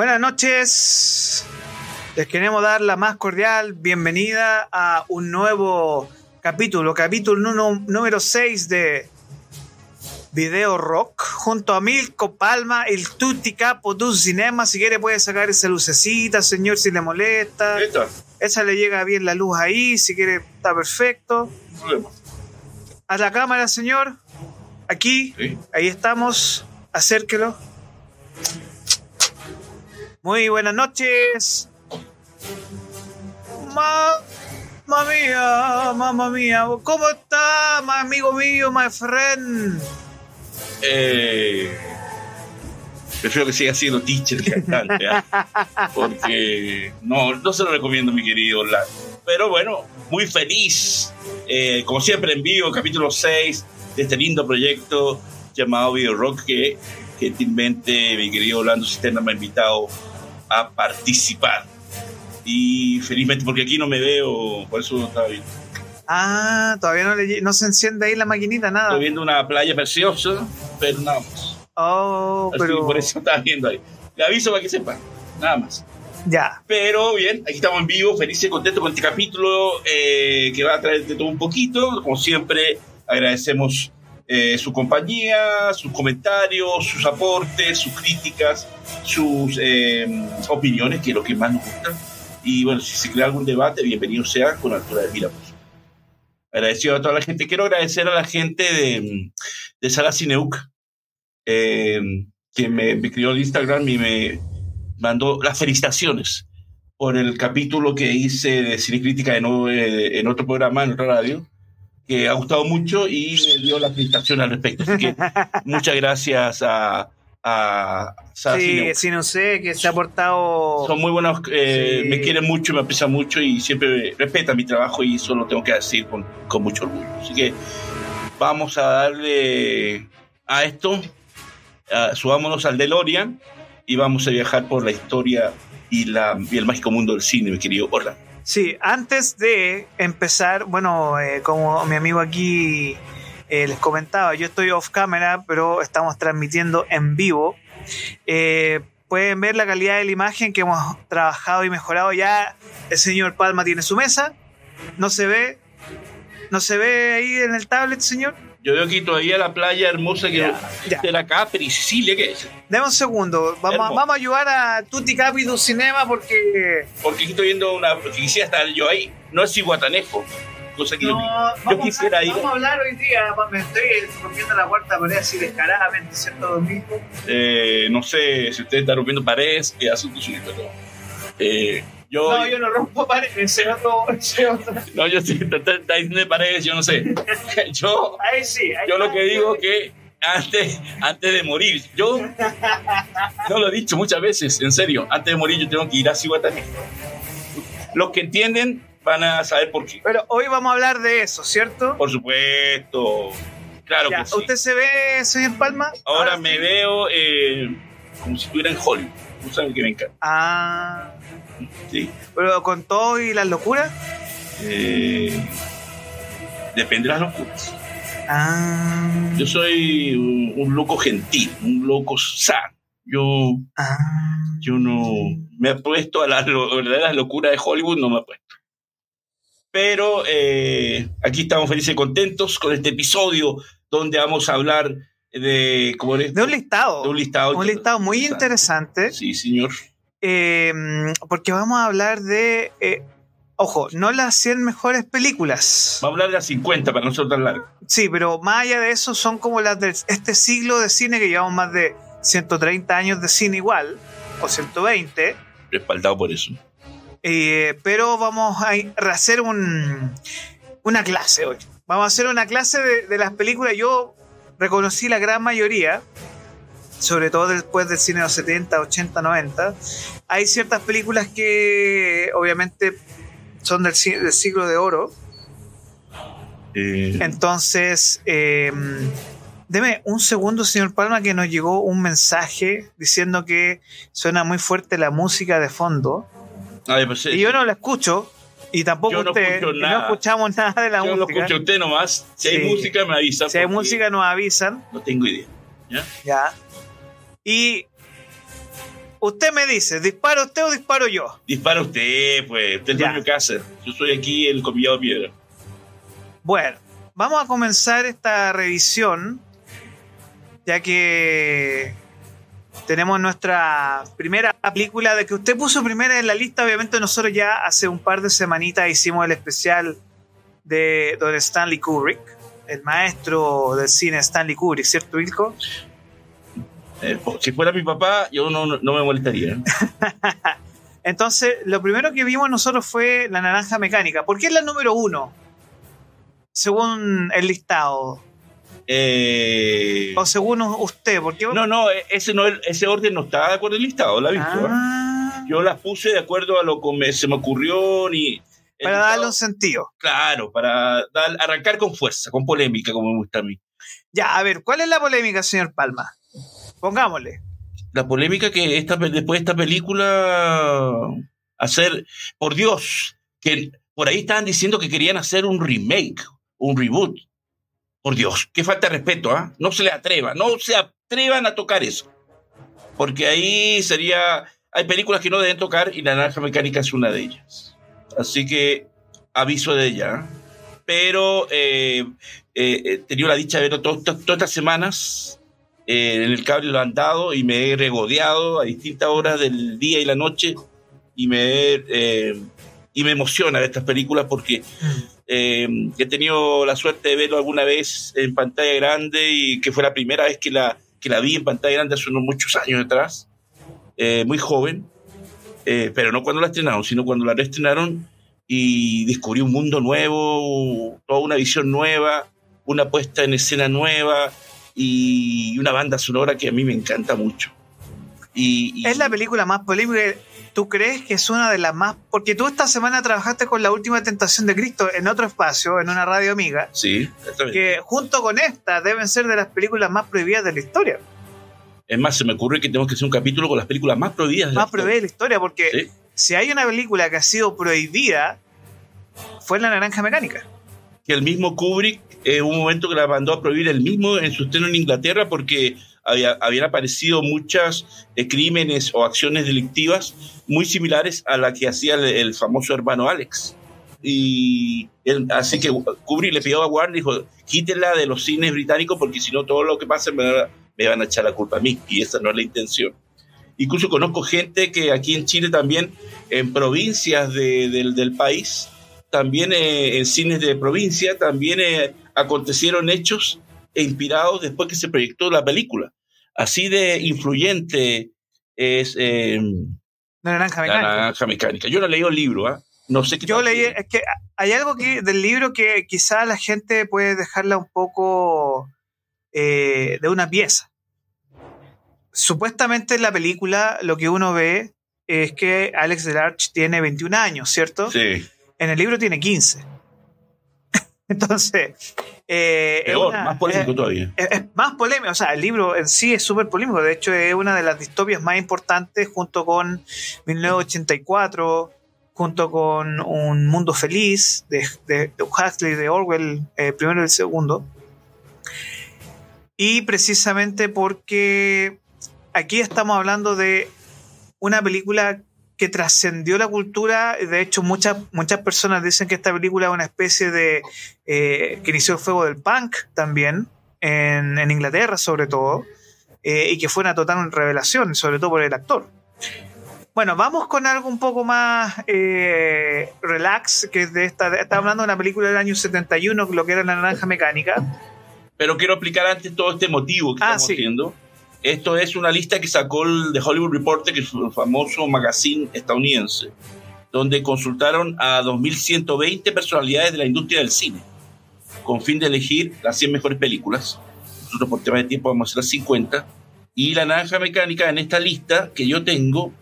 Buenas noches. Les queremos dar la más cordial bienvenida a un nuevo capítulo, capítulo número 6 de Video Rock, junto a Milko Palma, el Tutti Capo du Cinema. Si quiere puede sacar esa lucecita, señor, si le molesta. Esa le llega bien la luz ahí, si quiere está perfecto. no. A la cámara, señor. Aquí, Sí. ahí estamos. Acérquelo. Muy buenas noches. Ma, mamma mía, mamma mía. ¿Cómo está, mi amigo mío, my friend? Eh, prefiero que siga siendo teacher que cantante, ¿ah? porque no, no se lo recomiendo, mi querido Orlando. Pero bueno, muy feliz, eh, como siempre en vivo, capítulo 6 de este lindo proyecto llamado Video Rock que gentilmente mi querido Orlando Cisterna me ha invitado a participar. Y felizmente, porque aquí no me veo, por eso estaba viendo. Ah, todavía no, le no se enciende ahí la maquinita, nada. Estoy viendo una playa preciosa, pero nada más. Oh, Así, pero por eso estaba viendo ahí. Le aviso para que sepan, nada más. ya. Pero bien, aquí estamos en vivo, feliz y contento con este capítulo eh, que va a traer de todo un poquito. Como siempre, agradecemos eh, su compañía, sus comentarios, sus aportes, sus críticas, sus eh, opiniones, que es lo que más nos gusta. Y bueno, si se crea algún debate, bienvenido sea con altura de mira. Agradecido a toda la gente. Quiero agradecer a la gente de, de Sala Cineuk, eh, que me, me escribió en Instagram y me mandó las felicitaciones por el capítulo que hice de Cine Crítica en, eh, en otro programa, en otra radio, que ha gustado mucho y me dio la felicitación al respecto. Así que muchas gracias a, a Sala Sí, sí, no sé, que se ha portado. Son muy buenos, eh, Sí. me quieren mucho, me aprecian mucho y siempre respetan mi trabajo y eso lo tengo que decir con, con mucho orgullo. Así que vamos a darle a esto, ah, subámonos al DeLorean y vamos a viajar por la historia y, la, y el mágico mundo del cine, mi querido Orlando. Sí, antes de empezar, bueno, eh, como mi amigo aquí eh, les comentaba, yo estoy off camera, pero estamos transmitiendo en vivo. Eh, pueden ver la calidad de la imagen que hemos trabajado y mejorado. Ya el señor Palma tiene su mesa. No se ve. No se ve ahí en el tablet, señor. Yo veo aquí todavía la playa hermosa que Ya, ya. de la Capri, Sicilia, ¿qué es? Deme un segundo. Vamos, a- vamos a ayudar a Tutti Capi du Cinema porque. Porque aquí estoy viendo una, quisiera estar yo ahí, no es Iguatanejo, cosa que yo, No, yo vamos, quisiera a, ir. vamos a hablar hoy día. Me estoy rompiendo la cuarta pared así descaradamente, ¿cierto, Domingo? Eh, no sé si usted está rompiendo paredes, asunto suyo, pero eh, yo, No, yo no rompo paredes, ese otro, ese otro. no, yo sí, está, diciendo de paredes, yo no sé. Yo, Ahí sí. ahí yo lo que digo que antes, antes de morir, yo no lo he dicho muchas veces, en serio, antes de morir yo tengo que ir a Cihuatanejo. Los que entienden van a saber por qué. Pero hoy vamos a hablar de eso, ¿cierto? Por supuesto, claro Ya, que sí. ¿Usted se ve, señor Palma? Ahora sí. me veo eh, como si estuviera en Hollywood. Tú sabes que me encanta. Ah, Sí. pero con todo y las locuras. Eh, depende de las locuras. Ah, Yo soy un, un loco gentil, un loco sano. Yo, ah. yo no me he puesto a las verdaderas locuras de Hollywood, no me he puesto. Pero eh, aquí estamos felices y contentos con este episodio donde vamos a hablar de. De un listado. De un listado. Un listado muy interesante. Sí, señor. Eh, porque vamos a hablar de. eh, ojo, no las 100 mejores películas. Vamos a hablar de las 50 para no ser tan largo. Sí, pero más allá de eso, son como las de este siglo de cine que llevamos más de 130 años de cine igual, o 120. Respaldado por eso. eh, pero vamos a hacer un, una clase hoy. Vamos a hacer una clase de, de las películas. Yo reconocí la gran mayoría, sobre todo después del cine de los 70, 80, 90. Hay ciertas películas que obviamente son del, del siglo de oro. Eh, Entonces, eh, deme un segundo, señor Palma, que nos llegó un mensaje diciendo que suena muy fuerte la música de fondo. ay, pues, Y yo no la escucho, y tampoco Yo no usted, escucho no escuchamos nada de la yo música. escucho a usted nomás. Si Sí. hay música, me avisa. si hay música, nos avisan. No tengo idea. ¿ya? Ya. Y Usted me dice, ¿dispara usted o disparo yo? Dispara usted, pues. Usted es de casa. Yo soy aquí el comillado de piedra. Bueno, vamos a comenzar esta revisión, ya que tenemos nuestra primera película de que usted puso primera en la lista. Obviamente nosotros ya hace un par de semanitas hicimos el especial de Don Stanley Kubrick, el maestro del cine Stanley Kubrick, ¿cierto, Wilco? Eh, si fuera mi papá, yo no, no, me molestaría. Entonces, lo primero que vimos nosotros fue La Naranja Mecánica. ¿Por qué es la número uno? Según el listado. Eh, O según usted, ¿por qué? no, no, ese, no, ese orden no está de acuerdo el listado, ¿la visto? Ah, Yo las puse de acuerdo a lo que me- se me ocurrió ni... para listado- darle un sentido. Claro, para dar- arrancar con fuerza, con polémica, como me gusta a mí. Ya, a ver, ¿cuál es la polémica, señor Palma? Pongámosle. La polémica que esta, después de esta película hacer, por Dios, que por ahí estaban diciendo que querían hacer un remake, un reboot. Por Dios, qué falta de respeto, ¿ah? No se le atreva, no se atrevan a tocar eso. Porque ahí sería, hay películas que no deben tocar y La Naranja Mecánica es una de ellas. Así que aviso de ella. ¿ah? Pero eh, eh, he tenido la dicha de verlo to- to- todas estas semanas eh, en el cable lo han dado y me he regodeado a distintas horas del día y la noche y me eh, y me emociona estas películas porque eh, he tenido la suerte de verlo alguna vez en pantalla grande y que fue la primera vez que la, que la vi en pantalla grande hace unos muchos años atrás, eh, muy joven, eh, pero no cuando la estrenaron, sino cuando la reestrenaron y descubrí un mundo nuevo, toda una visión nueva, una puesta en escena nueva y una banda sonora que a mí me encanta mucho. Y, y- Es la película más polémica. ¿Tú crees que es una de las más.? Porque tú esta semana trabajaste con La Última Tentación de Cristo en otro espacio, en una radio amiga, Sí, exactamente. que junto con esta deben ser de las películas más prohibidas de la historia. Es más, se me ocurre que tenemos que hacer un capítulo con las películas más prohibidas. de la Más prohibidas de la historia, porque Sí. si hay una película que ha sido prohibida, fue La Naranja Mecánica. Que el mismo Kubrick, eh, un momento que la mandó a prohibir el mismo en su estreno en Inglaterra porque había, habían aparecido muchas eh, crímenes o acciones delictivas muy similares a la que hacía el, famoso hermano Alex. Y así que Kubrick le pidió a Warner, dijo, quítenla de los cines británicos porque si no todo lo que pasa me, va- me van a echar la culpa a mí y esa no es la intención. Incluso conozco gente que aquí en Chile también, en provincias de- del, del país, también eh, en cines de provincia, también eh, acontecieron hechos inspirados después que se proyectó la película. Así de influyente es eh, La Naranja la Mecánica. naranja mecánica. Yo no leí el libro, ¿ah? No sé qué Yo leí, es que hay algo que, del libro que quizá la gente puede dejarla un poco eh, de una pieza. Supuestamente en la película lo que uno ve es que Alex Delarge tiene 21 años, ¿cierto? Sí, En el libro tiene 15. Entonces, eh, peor, una- más polémico es- todavía. es, es más polémico, o sea, el libro en sí es súper polémico, de hecho es una de las distopias más importantes junto con 1984, junto con Un Mundo Feliz de, de, de Huxley, de Orwell, eh, primero y el segundo. Y precisamente porque aquí estamos hablando de una película que trascendió la cultura. De hecho, muchas, muchas personas dicen que esta película es una especie de. eh, que inició el fuego del punk también, en, en Inglaterra sobre todo, eh, y que fue una total revelación, sobre todo por el actor. Bueno, vamos con algo un poco más eh, relax, que es de esta. Estamos hablando de una película del año 71, lo que era La Naranja Mecánica. Pero quiero explicar antes todo este motivo que Ah, estamos sí. haciendo. Esto es una lista que sacó el The Hollywood Reporter, que es un famoso magazine estadounidense, donde consultaron a 2.120 personalidades de la industria del cine, con fin de elegir las 100 mejores películas. Nosotros por tema de tiempo vamos a hacer las 50. Y La Naranja Mecánica en esta lista que yo tengo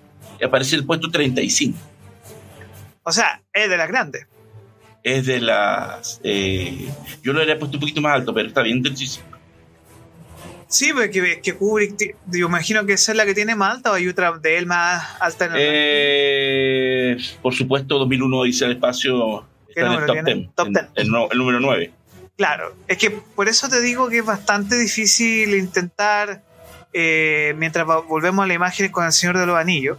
aparece en el puesto 35. O sea, es de las grandes. Es de las... eh, yo lo habría puesto un poquito más alto, pero está bien 35. Sí, porque que Kubrick, yo imagino que esa es la que tiene más alta o hay otra de él más alta en el Eh, por supuesto, 2001 dice el espacio ¿Qué está en el top tiene? 10, Top en- 10. El, número 9. Claro, es que por eso te digo que es bastante difícil intentar eh, mientras volvemos a las imágenes con El Señor de los Anillos,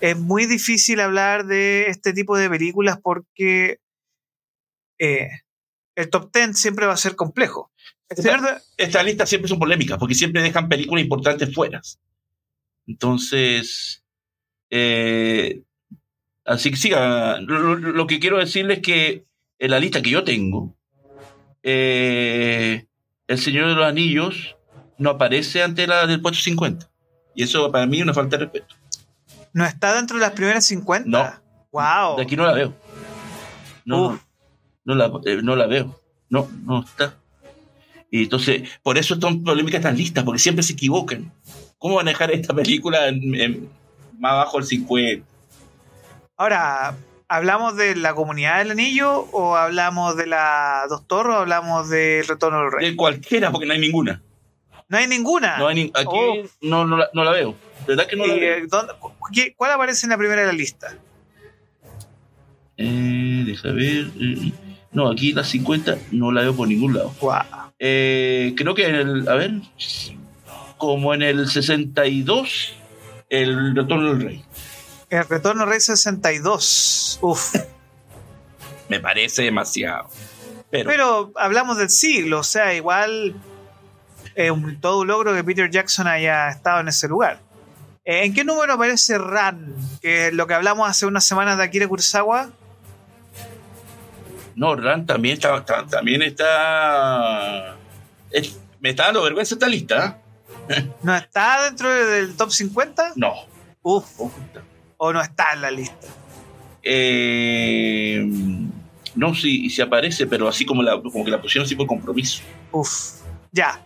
es muy difícil hablar de este tipo de películas porque eh, el top 10 siempre va a ser complejo. Señor de- Estas listas siempre son polémicas porque siempre dejan películas importantes fuera. Entonces, eh, así que siga. Lo, lo- lo que quiero decirles es que en la lista que yo tengo, eh, El Señor de los Anillos no aparece ante la del puesto 50. Y eso para mí es una falta de respeto. no está dentro de las primeras 50. No. Wow. De aquí no la veo. No, no la, eh, no la veo. No, no está. Y entonces, por eso son polémicas tan listas, porque siempre se equivocan. ¿Cómo van a dejar esta película en- en- más abajo del 50? Ahora, ¿hablamos de la comunidad del anillo o hablamos de la Dos Torres o hablamos del Retorno del Rey? De cualquiera, porque no hay ninguna. No hay ninguna. No hay ni- aquí Oh. no, no, la, no la veo. Verdad que no la ¿Y, veo. eh, ¿Cuál aparece en la primera de la lista? Eh, deja ver. eh, no, aquí la 50 no la veo por ningún lado. Wow. Eh, creo que en el, a ver, como en el 62, el Retorno del Rey. El Retorno del Rey 62. Uf. Me parece demasiado. Pero, Pero hablamos del siglo, o sea, igual es un, todo un logro que Peter Jackson haya estado en ese lugar. Eh, ¿En qué número aparece Ran? Que es lo que hablamos hace unas semanas de Akira Kurosawa. No, Ran también está, también está. es- me está dando vergüenza esta lista. ¿eh? ¿No está dentro del top 50? No. Uf. ¿O no está en la lista? Eh, no, sí, sí aparece, pero así como, la, como que la pusieron así por compromiso. Uf. Ya.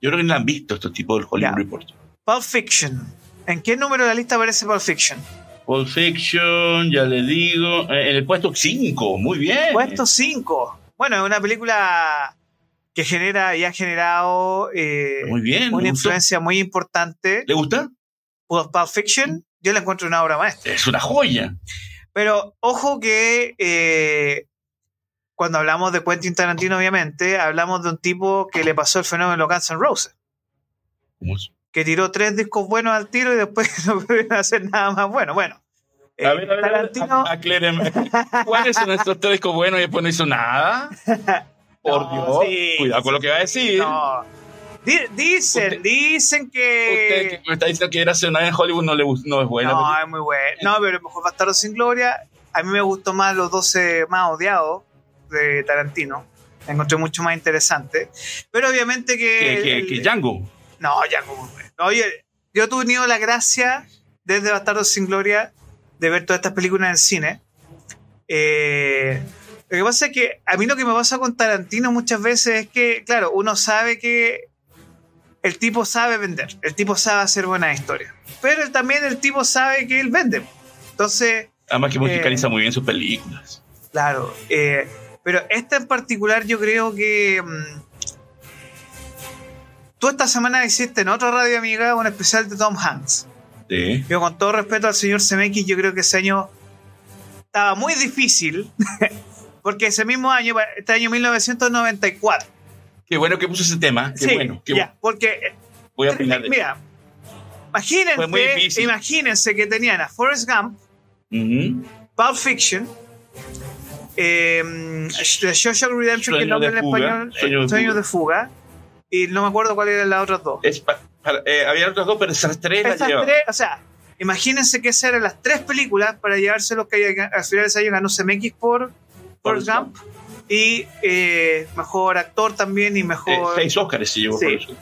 Yo creo que no la han visto estos tipos del Hollywood Ya. Report. Pulp Fiction. ¿En qué número de la lista aparece Pulp Fiction? Pulp Fiction, ya le digo. eh, en el puesto 5, muy bien. Puesto 5. Bueno, es una película que genera y ha generado eh, Muy bien. una gustó. influencia muy importante. ¿Le gusta? Pulp Fiction, yo la encuentro una obra maestra. Es una joya. Pero ojo que eh, cuando hablamos de Quentin Tarantino, obviamente, hablamos de un tipo que le pasó el fenómeno Guns N' Roses, ¿Cómo es? Que tiró tres discos buenos al tiro y después no pudieron hacer nada más bueno. Bueno, eh, A ver, a ver, Tarantino. ¿Cuáles son estos tres discos buenos y después no hizo nada? Por No, Dios. sí. Cuidado con lo que va a decir. no. Di- dicen, Usted- dicen Usted que... que me está diciendo que era en Hollywood no, le, no es buena. no, es muy bueno. No, pero mejor Bastardo sin Gloria. A mí me gustó más los 12 más odiados de Tarantino. Me encontré mucho más interesante. Pero obviamente que... que, que, el- que Django. No, ya como. Oye, yo he tenido la gracia desde Bastardo sin Gloria de ver todas estas películas en cine. Eh, lo que pasa es que a mí lo que me pasa con Tarantino muchas veces es que, claro, uno sabe que el tipo sabe vender, el tipo sabe hacer buenas historias, pero también el tipo sabe que él vende. Entonces, Además que Eh, musicaliza muy bien sus películas. claro, eh, pero esta en particular yo creo que... mm, tú esta semana hiciste en otra radio amiga un especial de Tom Hanks. Sí. Yo con todo respeto al señor Zemeckis, yo creo que ese año estaba muy difícil, porque ese mismo año, este año 1994, Qué bueno que puso ese tema. Qué sí, bueno. Qué ya, porque, Voy a opinar de mira, imagínense, imagínense que tenían a Forrest Gump, Ujú. Pulp Fiction, eh, The Social Redemption, que el Sueño nombre de en fuga, español es Sueño de fuga. de Fuga, y no me acuerdo cuáles eran las otras dos. Es pa- para- eh, había otras dos, pero esas tres las Esas llevaba. tres, o sea, imagínense que esas eran las tres películas para llevarse los que al final de ese año ganó CMX por Forrest Gump y eh, mejor actor también y Eh, mejor. seis Óscares se llevó Sí. por eso.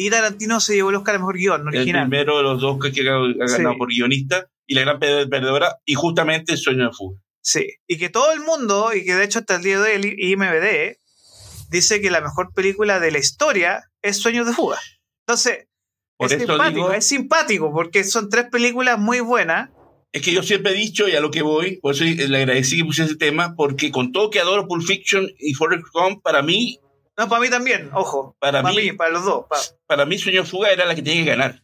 y Tarantino se llevó el Oscar a mejor guion El original. primero de los dos que ha ganado Sí. por guionista y la gran per- perdedora y justamente Sueño de Fuga. Sí, y que todo el mundo, y que de hecho hasta el día de hoy el IMBD dice que la mejor película de la historia es Sueños de Fuga. Entonces, Por es simpático, digo- es simpático porque son tres películas muy buenas. Es que yo siempre he dicho, y a lo que voy, por eso le agradecí que pusiera ese tema, porque con todo que adoro Pulp Fiction y Forrest Gump, para mí, No, para mí también, ojo. Para para mí- mí, para los dos. pa- para mí Sueño de Fuga era la que tenía que ganar.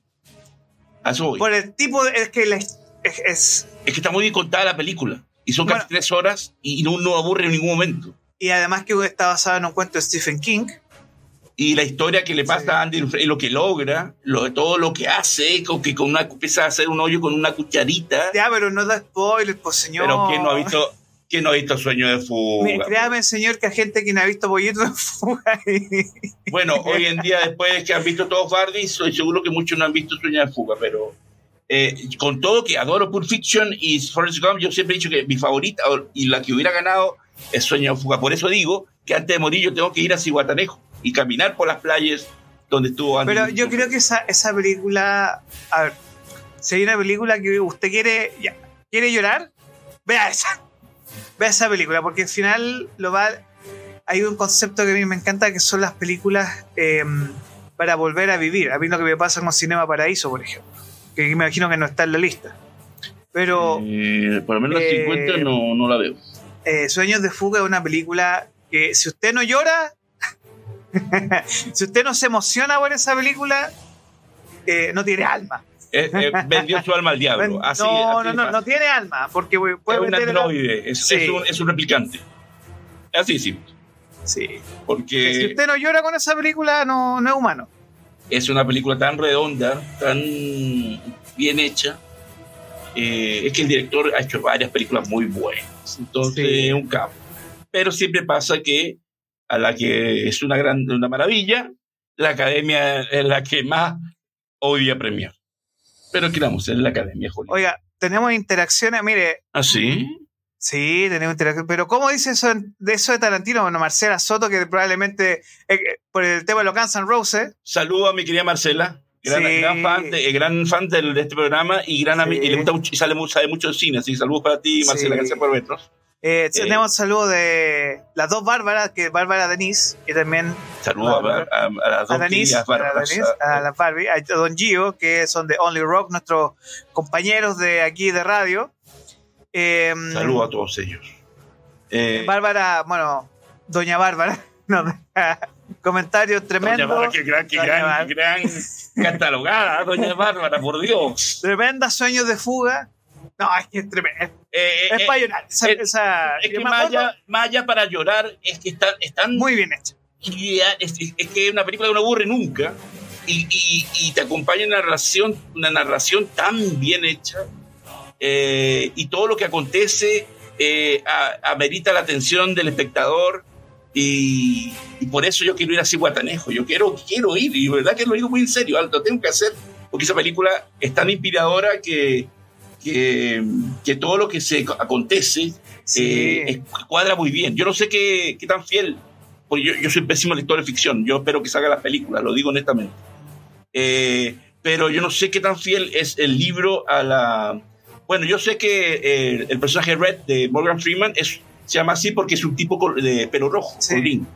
A eso voy. por el tipo de. Es que la- es, es- Es que está muy bien contada la película. Y son Bueno. casi tres horas y no, no aburre en ningún momento. Y además que está basada en un cuento de Stephen King. y la historia que le pasa a Andy y lo que logra, lo, todo lo que hace, con que con una, empieza a hacer un hoyo con una cucharita. Ya, pero no da spoilers, pues señor. Pero ¿quién no ha visto, quién no ha visto Sueño de Fuga? Me- Créame, señor, que hay gente que no ha visto Bollito de Fuga. Bueno, hoy en día, después de que han visto todos Barbie, estoy seguro que muchos no han visto Sueño de Fuga, pero eh, con todo que adoro Pulp Fiction y Forrest Gump, yo siempre he dicho que mi favorita y la que hubiera ganado es Sueño de Fuga. Por eso digo que antes de morir yo tengo que ir a Cihuatanejo y caminar por las playas donde estuvo Andy Pero yo creo que esa, esa película. A ver, si hay una película que usted quiere. Ya, ¿Quiere llorar? Vea esa. Vea esa película, porque al final lo va. Hay un concepto que a mí me encanta que son las películas eh, para volver a vivir. A mí lo que me pasa con Cinema Paraíso, por ejemplo. Que me imagino que no está en la lista. Pero. Eh, por lo menos las Eh, 50 no, no la veo. Eh, Sueños de Fuga es una película que si usted no llora, si usted no se emociona por esa película, eh, no tiene alma. Eh, eh, vendió su alma al diablo. Así, no, así no, no, no tiene alma, porque puede es un androide, es, Sí. es un, es un replicante. Así sí, Sí. Si porque usted no llora con esa película, no, no es humano. es una película tan redonda, tan bien hecha. Eh, es que el director ha hecho varias películas muy buenas, entonces Sí. es un capo. Pero siempre pasa que a la que es una gran una maravilla, la academia es la que más odia premiar. Pero ¿qué vamos a hacer? La academia, Hollywood. Oiga, tenemos interacciones, mire, ¿Ah, sí? sí, tenemos interacciones, pero ¿cómo dice eso en- de eso de Tarantino? Bueno, Marcela Soto, que probablemente eh, por el tema de los Guns N' Roses, Saludo a mi querida Marcela, gran, Sí. gran fan, de, eh, gran fan del- de este programa y gran Sí. y le gusta mucho, y sale, sabe mucho de cine, así que saludos para ti, Marcela, Sí. gracias por vernos. Eh, Eh. tenemos saludos de las dos Bárbaras, que es Bárbara Denise y también Saludos a, a- a las a dos Denise, a, la bárbaras. Denise, a la Barbie, a Don Gio, que son de Only Rock, nuestros compañeros de aquí de radio. Eh, Saludos a todos ellos. Eh, Bárbara, bueno, Doña Bárbara, nos deja comentarios Doña tremendos. Bárbara, qué gran, qué Doña gran, qué gran catalogada, Doña Bárbara, por Dios. Tremendas sueños de fuga. No, es que es tremendo. Es, Eh, es eh, para llorar. Esa, eh, esa- es que Maya, Maya para llorar es que están, están muy bien hecha. es- es que es una película que no aburre nunca y, y- y te acompaña una narración, una narración tan bien hecha eh, y todo lo que acontece eh, a- amerita la atención del espectador y, y por eso yo quiero ir a Cihuatanejo, yo quiero, quiero ir y verdad que lo digo muy en serio, lo tengo que hacer porque esa película es tan inspiradora que, que, que todo lo que se acontece Sí. eh, cuadra muy bien. Yo no sé qué, qué tan fiel, porque yo, yo soy pésimo lector de ficción, yo espero que salga las películas, lo digo honestamente. Eh, pero yo no sé qué tan fiel es el libro a la... Bueno, yo sé que eh, el personaje Red de Morgan Freeman es, se llama así porque es un tipo de pelo rojo, Sí. colorín.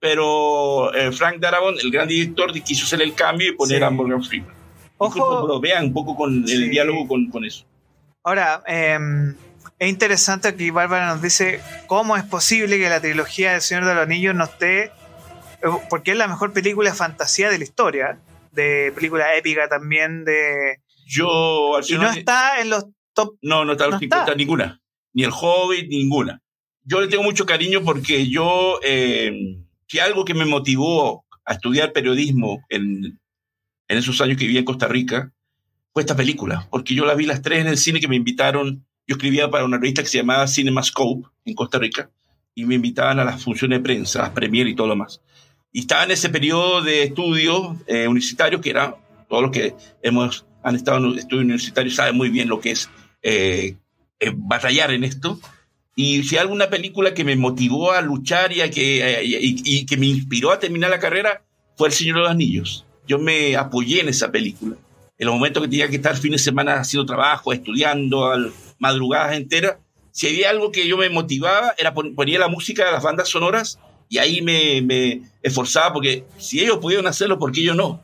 Pero eh, Frank Darabont, el gran director, quiso hacer el cambio y poner Sí. a Morgan Freeman. Ojo. Vean un poco con el Sí. diálogo con, con eso. Ahora, eh, es interesante que Bárbara nos dice cómo es posible que la trilogía del Señor de los Anillos no esté, eh, porque es la mejor película de fantasía de la historia, de película épica también, de Yo al y no está en los top. No, no está a los No 50, está. ninguna. Ni el Hobbit, ninguna. Yo le tengo mucho cariño porque yo, eh, que algo que me motivó a estudiar periodismo en, en esos años que vivía en Costa Rica, fue esta película. Porque yo la vi las tres en el cine que me invitaron. Yo escribía para una revista que se llamaba CinemaScope en Costa Rica y me invitaban a las funciones de prensa, las premier y todo lo más. Y estaba en ese periodo de estudios eh, que era todos los que hemos han estado en estudios universitarios saben muy bien lo que es eh, eh, batallar en esto. Y si hay alguna película que me motivó a luchar y, a que, y, y que me inspiró a terminar la carrera fue El Señor de los Anillos. Yo me apoyé en esa película. En los momentos que tenía que estar fin de semana haciendo trabajo, estudiando, al- madrugadas enteras, si había algo que yo me motivaba, era pon- ponía la música de las bandas sonoras y ahí me, me esforzaba porque si ellos pudieron hacerlo, ¿por qué yo no?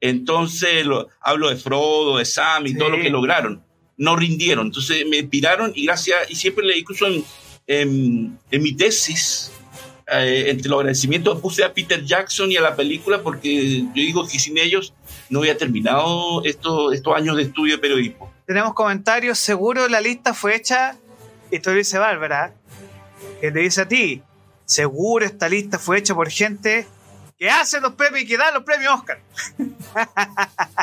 Entonces lo- hablo de Frodo, de Sam y Sí. todo lo que lograron. No rindieron. Entonces me inspiraron y gracias, y siempre le incluso en, en mi tesis, eh, entre los agradecimientos puse a Peter Jackson y a la película porque yo digo que sin ellos no había terminado estos, estos años de estudio de periodismo. Tenemos comentarios, seguro la lista fue hecha, y esto lo dice Bárbara, que te dice a ti, seguro esta lista fue hecha por gente que hace los premios y que da los premios Oscar.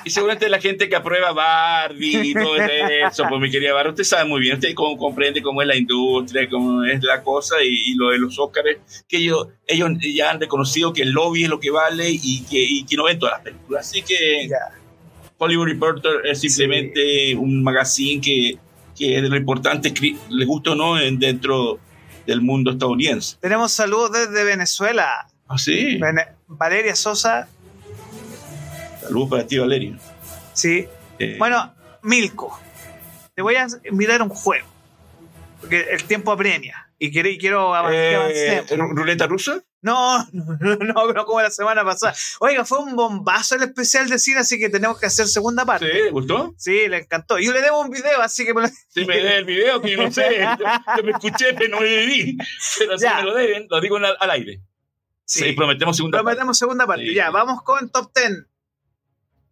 Y seguramente la gente que aprueba Barbie y todo eso, pues mi querida Barbie, usted sabe muy bien, usted cómo, comprende cómo es la industria, cómo es la cosa y, y lo de los Oscars, que ellos, ellos ya han reconocido que el lobby es lo que vale y que, y que no ven todas las películas. Así que. Hollywood Reporter es simplemente un magazine que, que de lo importante, les gusta o no, en- dentro del mundo estadounidense. Tenemos saludos desde Venezuela. Ah, sí. Valeria Sosa, Saludos para ti, Valerio. sí. Eh, Bueno, Milko, te voy a mirar un juego. Porque el tiempo apremia. Y quiero, y quiero avan- que eh, avancemos. ¿ru- ¿Ruleta rusa? No, no, no, no como la semana pasada. Oiga, fue un bombazo el especial de cine, así que tenemos que hacer segunda Sí, parte. ¿le gustó? Sí, le encantó. Yo le debo un video, así que me lo... Sí, me dé el video que yo no sé. Yo, me escuché, pero no me vi. Pero si Ya. me lo deben, lo digo al aire. Sí, Sí, prometemos segunda parte. prometemos segunda parte. Sí. Ya, vamos con top 10.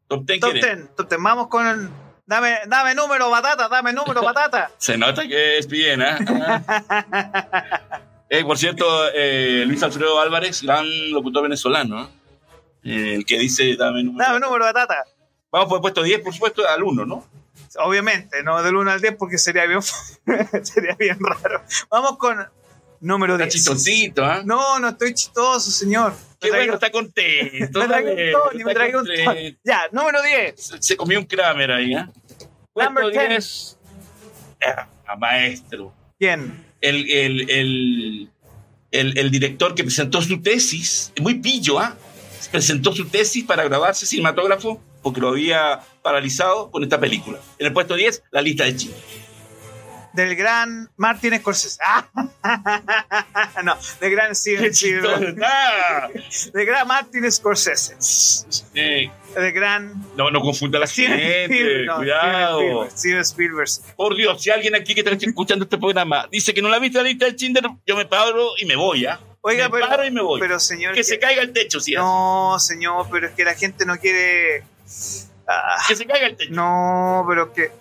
Top 10 Top quiere. 10. Top 10. Vamos con... Dame, dame número, batata, dame número, batata. Se nota que es bien, ¿eh? Ah. Eh, por cierto, eh, Luis Alfredo Álvarez, gran locutor venezolano, ¿eh? el que dice, dame número. Dame número, batata. Vamos por el puesto 10, por supuesto, al 1, ¿no? Obviamente, no del 1 al 10 porque sería bien, sería bien raro. Vamos con número Está 10. chistosito, ¿ah? No, no estoy chistoso, señor. Qué Me bueno, está contento. me traigo dale, un Tony, me está traigo un. Tony. Ya, número 10. Se, se comió un Kramer ahí, ¿eh? Number Puesto 10. 10. Ah, a maestro. ¿Quién? El, el, el, el, el director que presentó su tesis, muy pillo, ¿ah? Presentó su tesis para grabarse cinematógrafo porque lo había paralizado con esta película. En el puesto 10, la lista de Chile. Del gran Martin Scorsese. Ah, no, del gran Steven ¡Qué Spielberg. Del gran Martin Scorsese. Eh, Del gran no, no confunda a la Steven gente, Spielberg. no, cuidado. Steven Spielberg. Steven Spielberg. Por Dios, si alguien aquí que está escuchando este programa dice que no la ha visto la lista de Schindler, yo me paro y me voy, ¿ah? Oiga, me pero, paro y me voy. pero señor. que se caiga el techo, sí. No, señor, pero es que la gente no quiere. Ah, Que se caiga el techo. no, pero que.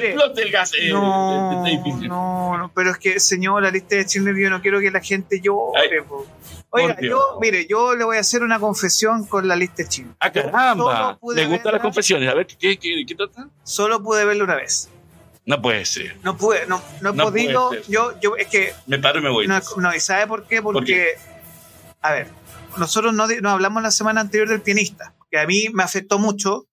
Que explote el gas. eh, No, no, no, pero es que, señor, la lista de Schindler, yo no quiero que la gente llore. Ay. Oiga, yo, mire, yo le voy a hacer una confesión con la lista de Schindler. Ah, caramba. ¿Le gustan las confesiones? A ver, ¿qué, qué, qué trata? Solo pude verla una vez. No puede ser. No pude, no, no he No podido. Yo, yo, es que, Me paro y me voy. no, no, ¿y sabe por qué? Porque, ¿Por qué? a ver, nosotros no, no hablamos la semana anterior del pianista, que a mí me afectó mucho,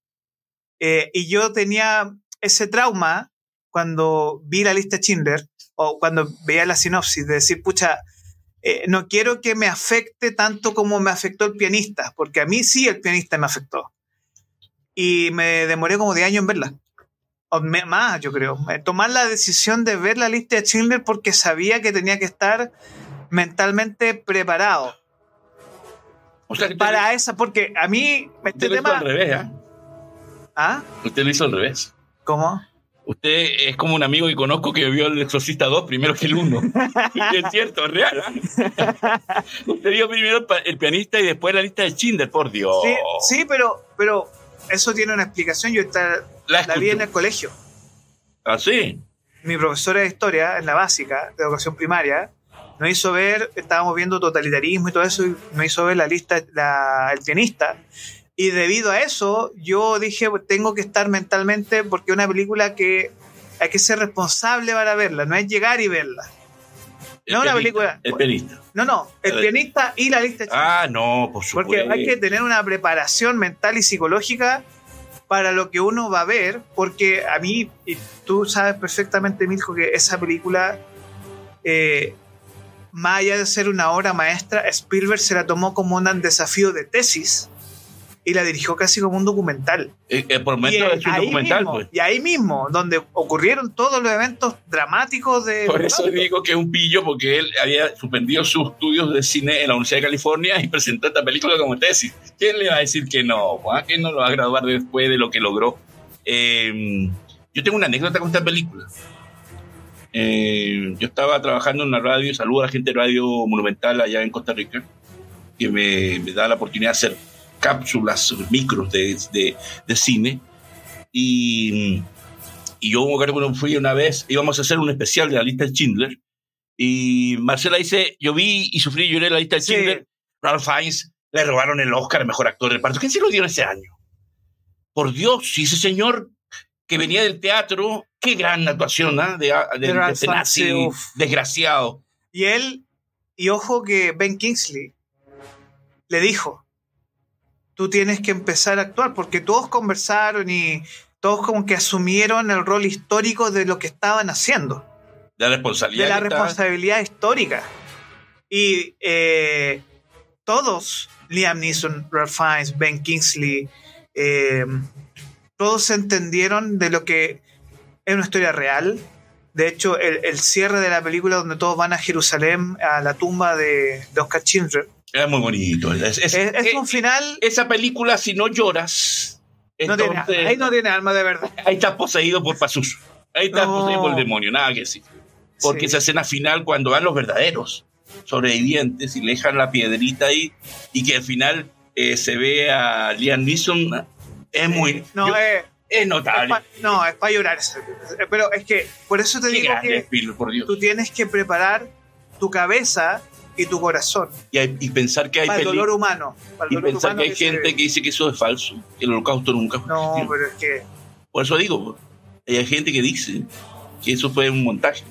eh, y yo tenía ese trauma cuando vi la lista de Schindler, o cuando veía la sinopsis, de decir, pucha, eh, no quiero que me afecte tanto como me afectó el pianista, porque a mí sí el pianista me afectó. Y me demoré como de años en verla. O me- más, yo creo. Eh, Tomar la decisión de ver la lista de Schindler porque sabía que tenía que estar mentalmente preparado O sea, para esa, porque a mí este usted lo hizo al tema... revés, ¿ah? ¿Ah? Usted lo hizo al revés. ¿Cómo? Usted es como un amigo que conozco que vio el Exorcista 2 primero que el 1. es cierto, es real. ¿ah? Usted vio primero el pianista y después la lista de Schindler, por Dios. Sí, sí, pero, pero eso tiene una explicación. Yo esta- La la vi en el colegio. ¿Ah, sí? Mi profesora de historia en la básica de educación primaria nos hizo ver, estábamos viendo totalitarismo y todo eso, y nos hizo ver la lista, la, el pianista. Y debido a eso, yo dije, pues, tengo que estar mentalmente, porque es una película que hay que ser responsable para verla, no es llegar y verla. El No, una pianista, película- El pianista. No, no, el pianista y la lista de Ah, no, por supuesto. Porque hay que tener una preparación mental y psicológica para lo que uno va a ver, porque a mí, y tú sabes perfectamente, Milko, que esa película, eh, más allá de ser una obra maestra, Spielberg se la tomó como un desafío de tesis y la dirigió casi como un documental. Eh, eh, por Y, momento es un ahí documental, mismo, pues. y ahí mismo, donde ocurrieron todos los eventos dramáticos de... Por eso digo que es un pillo, porque él había suspendido sus estudios de cine en la Universidad de California y presentó esta película como tesis. ¿Quién le va a decir que no? ¿Quién no lo va a graduar después de lo que logró? Eh, yo tengo una anécdota con esta película. Eh, yo estaba trabajando en una radio, saludo a la gente de Radio Monumental allá en Costa Rica, que me, me da la oportunidad de hacer cápsulas, micros de, de, de cine. Y, y yo me fui una vez, íbamos a hacer un especial de la lista de Schindler. Y Marcela dice, yo vi y sufrí y lloré la lista de Sí. Schindler. Ralph Fiennes le robaron el Oscar Mejor Actor de Reparto. ¿Quién se lo dio ese año? Por Dios, y ese señor que venía del teatro, qué gran actuación, ¿ah? De, de, de, Ralph Nazi, Fiennes, uf. desgraciado. Y él, y ojo que Ben Kingsley le dijo, tú tienes que empezar a actuar, porque todos conversaron y todos como que asumieron el rol histórico de lo que estaban haciendo, De la responsabilidad. de la que está- responsabilidad histórica. Y eh, todos, Liam Neeson, Ralph Fiennes, Ben Kingsley, eh, todos entendieron de lo que es una historia real. De hecho, el, el cierre de la película donde todos van a Jerusalén, a la tumba de, de Oscar Schindler, Era muy bonito. Es, es- es, es eh, un final... esa película, si no lloras, no tiene- entonces, ahí no tiene alma de verdad. ahí estás poseído por Pazuzu. Ahí estás No. poseído por el demonio, nada que decir. Porque Sí. esa escena final, cuando van los verdaderos sobrevivientes y le dejan la piedrita ahí, y que al final eh, se ve a Liam Neeson, es muy. No, yo- eh, es es notable. pa- no, es para llorar. esa- Pero es que, por eso te Qué digo grande que Spielberg, por Dios. tú tienes que preparar tu cabeza y tu corazón Y, hay- y pensar que hay para el dolor humano. para el y dolor pensar que hay gente que dice que eso es falso, que el holocausto nunca fue No, pero es que... Por eso digo, hay gente que dice que eso fue un montaje.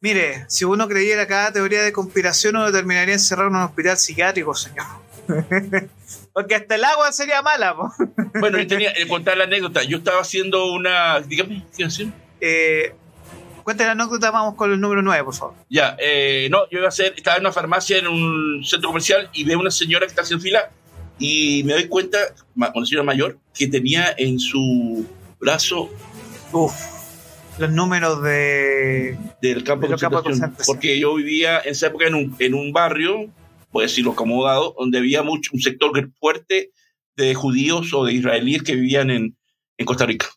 Mire, si uno creyera cada teoría de conspiración, uno terminaría encerrado en un hospital psiquiátrico, señor. Porque hasta el agua sería mala, po. Bueno, yo tenía que contar la anécdota. Yo estaba haciendo una. Dígame, ¿qué? Eh, cuenta la anécdota, vamos con el número 9, por favor. Ya, eh, no, yo iba a hacer. Estaba en una farmacia en un centro comercial y veo una señora que está haciendo fila y me doy cuenta, una señora mayor, que tenía en su brazo Uf, los números de... del campo De de concentración. Porque yo vivía en esa época en un, en un barrio, puedo decirlo acomodado, donde había mucho, un sector fuerte de judíos o de israelíes que vivían en, en Costa Rica.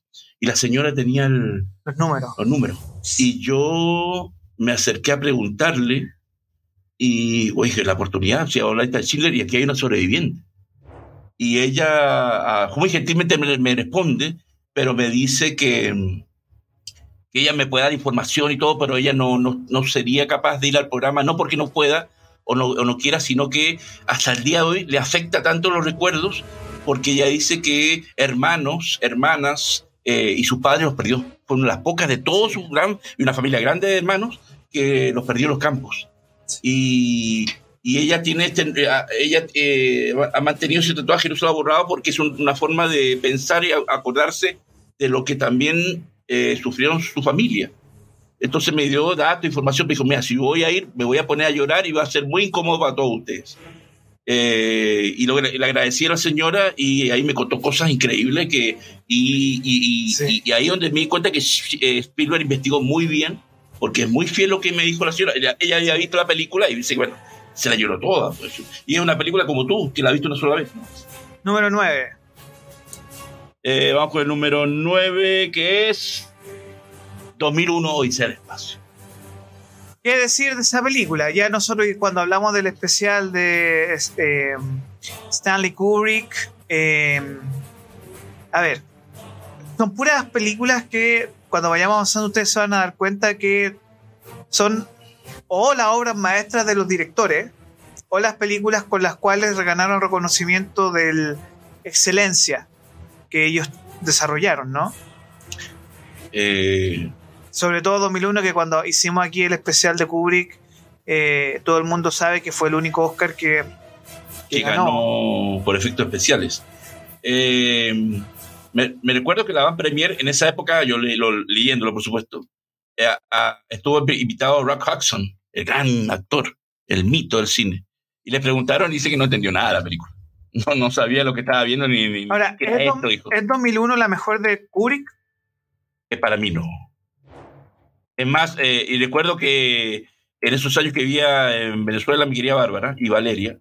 Y la señora tenía el, Los números. los números. Y yo me acerqué a preguntarle, y oye, la oportunidad, si ahora está Schiller y aquí hay una sobreviviente. Y ella, ah, muy gentilmente me, me responde, pero me dice que, que ella me puede dar información y todo, pero ella no, no, no sería capaz de ir al programa, no porque no pueda o no, o no quiera, sino que hasta el día de hoy le afecta tanto los recuerdos, porque ella dice que hermanos, hermanas eh, y su padre los perdió. Fue una de las pocas de todos su gran, una familia grande de hermanos que los perdió en los campos. Y, y ella tiene este, eh, ella eh, ha mantenido ese tatuaje, no se lo ha borrado porque es un- una forma de pensar y acordarse de lo que también eh, sufrieron su familia. Entonces me dio datos, información, me dijo, mira, si voy a ir, me voy a poner a llorar y va a ser muy incómodo para todos ustedes. Eh, y lo, le agradecí a la señora y ahí me contó cosas increíbles que y, y, y, Sí. y- y ahí donde me di cuenta que eh, Spielberg investigó muy bien porque es muy fiel lo que me dijo la señora ella, ella había visto la película y dice bueno se la lloró toda pues. y es una película como tú que la has visto una sola vez Número 9. Eh, vamos con el número 9 que es 2001 Odisea del Espacio ¿Qué decir de esa película? Ya nosotros cuando hablamos del especial de este, Stanley Kubrick, eh, a ver, son puras películas que cuando vayamos avanzando ustedes se van a dar cuenta que son o las obras maestras de los directores o las películas con las cuales ganaron reconocimiento de excelencia que ellos desarrollaron, ¿no? Eh, Sobre todo 2001, que cuando hicimos aquí el especial de Kubrick, eh, todo el mundo sabe que fue el único Oscar que, que que ganó por efectos especiales. Eh, me, me recuerdo que la Van Premier en esa época, yo le- lo- leyéndolo por supuesto, eh, a- estuvo invitado Rock Hudson, el gran actor, el mito del cine. Y le preguntaron y dice que no entendió nada de la película. No, no sabía lo que estaba viendo ni, ni Ahora, qué era ¿es, esto. ¿es 2001 la mejor de Kubrick? que para mí no. Es más, eh, y recuerdo que en esos años que vivía en Venezuela, mi querida Bárbara y Valeria,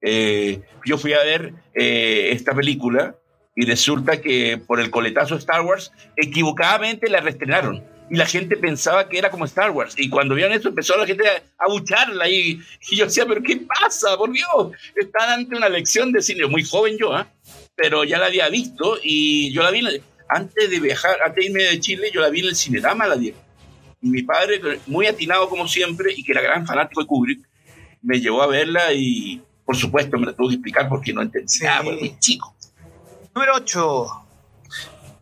eh, yo fui a ver eh, esta película y resulta que por el coletazo de Star Wars, equivocadamente la reestrenaron. Y la gente pensaba que era como Star Wars. Y cuando vieron eso, empezó la gente a abucharla. Y, y yo decía, ¿pero qué pasa? Por Dios, están ante una lección de cine. Muy joven yo, ¿ah? pero ya la había visto. Y yo la vi, antes de viajar, antes de irme de Chile, yo la vi en el Cinerama, la di. Mi padre, muy atinado como siempre, y que era gran fanático de Kubrick, me llevó a verla y, Por supuesto, me la tuve que explicar porque no entendí Sí. nada, porque muy chico. Número 8.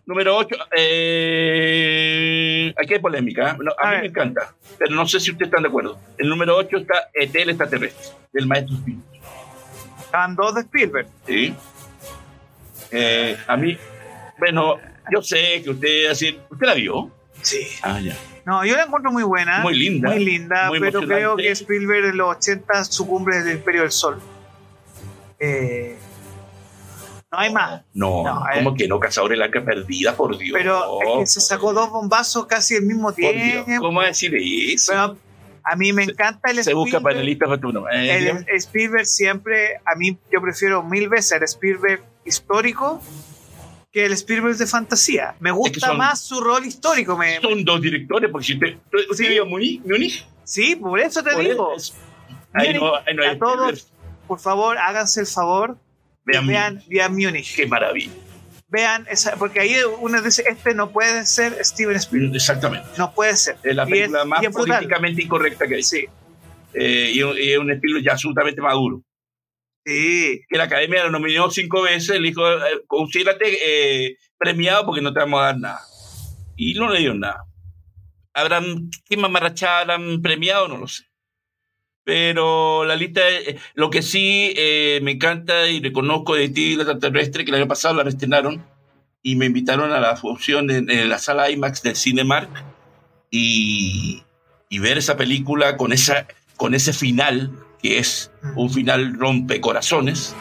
Número 8. Eh, aquí hay polémica. ¿eh? No, a, A mí ver. me encanta, pero no sé si ustedes están de acuerdo. El número 8 está ET, el extraterrestre, del maestro Spielberg. Estaban dos de Spielberg. ¿sí? Eh, a mí, bueno, yo sé que usted así. ¿Usted la vio? Sí. Ah, ya. No, yo la encuentro muy buena. Muy linda. Muy linda, Muy pero creo que Spielberg en los 80 sucumbe del Imperio del Sol. Eh, no hay más. No, No, como eh. que no, Cazador el Arca Perdida, por Dios. Pero es que se sacó dos bombazos casi al mismo Dios, tiempo. ¿Cómo decir eso? Pero a mí me encanta el se busca Spielberg. panelistas para tú no. Eh, El. Spielberg siempre, a mí yo prefiero mil veces el Spielberg histórico que el Spielberg de fantasía. Me gusta son- más su rol histórico. Me, Son dos directores, porque si usted, usted Sí. vio Múnich, Múnich, sí, por eso te por digo. no, no a todos, por favor, háganse el favor Vean, vean, vean Múnich. qué maravilla. Vean esa, porque ahí uno dice, este no puede ser Steven Spielberg. Exactamente. No puede ser. Es la película más es brutal. políticamente incorrecta que hay. Sí, Eh, y es un estilo ya absolutamente maduro. Sí. Que la academia lo nominó cinco veces, le dijo, eh, considérate eh, premiado porque no te vamos a dar nada. Y no le dieron nada. ¿Habrán, qué mamarrachada habrán premiado? No lo sé. Pero la lista, eh, lo que sí eh, me encanta y reconozco de ti, la extraterrestre, que el año pasado la reestrenaron y me invitaron a la función en, en la sala IMAX del Cinemark y, y ver esa película con, esa, con ese final, que es un final rompecorazones,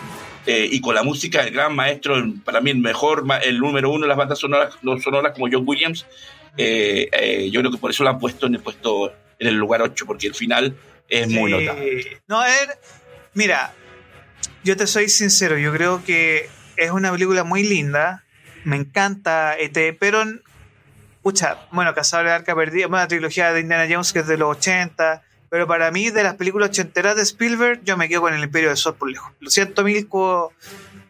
eh, y con la música del gran maestro, para mí el mejor, el número uno de las bandas sonoras, no sonoras como John Williams, eh, eh, yo creo que por eso lo han puesto en el puesto en el lugar 8, porque el final es muy Sí. notable. No, a ver, mira, yo te soy sincero, yo creo que es una película muy linda, me encanta ET, pero, pucha, bueno, Cazador de Arca Perdida, bueno, la trilogía de Indiana Jones que es de los 80, pero para mí, de las películas ochenteras de Spielberg, yo me quedo con El Imperio del Sol por lejos. Lo siento, Milko,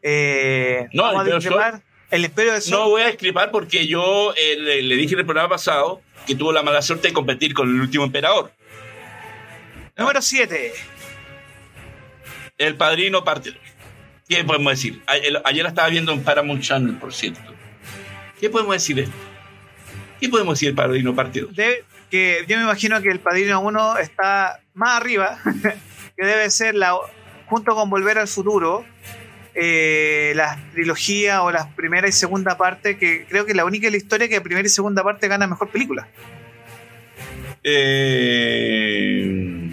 eh, No, vamos El a. El Imperio del Sol, No voy a discrepar porque yo eh, le, le dije en el programa pasado que tuvo la mala suerte de competir con el último emperador. número 7. El padrino parte 2. ¿Qué podemos decir? Ayer la estaba viendo en Paramount Channel, por cierto. ¿Qué podemos decir de esto? ¿Qué podemos decir del padrino parte 2? de- que yo me imagino que el Padrino 1 está más arriba, que debe ser la junto con Volver al Futuro, eh, la trilogía o la primera y segunda parte, que creo que la única en la historia que primera y segunda parte gana mejor película. Eh,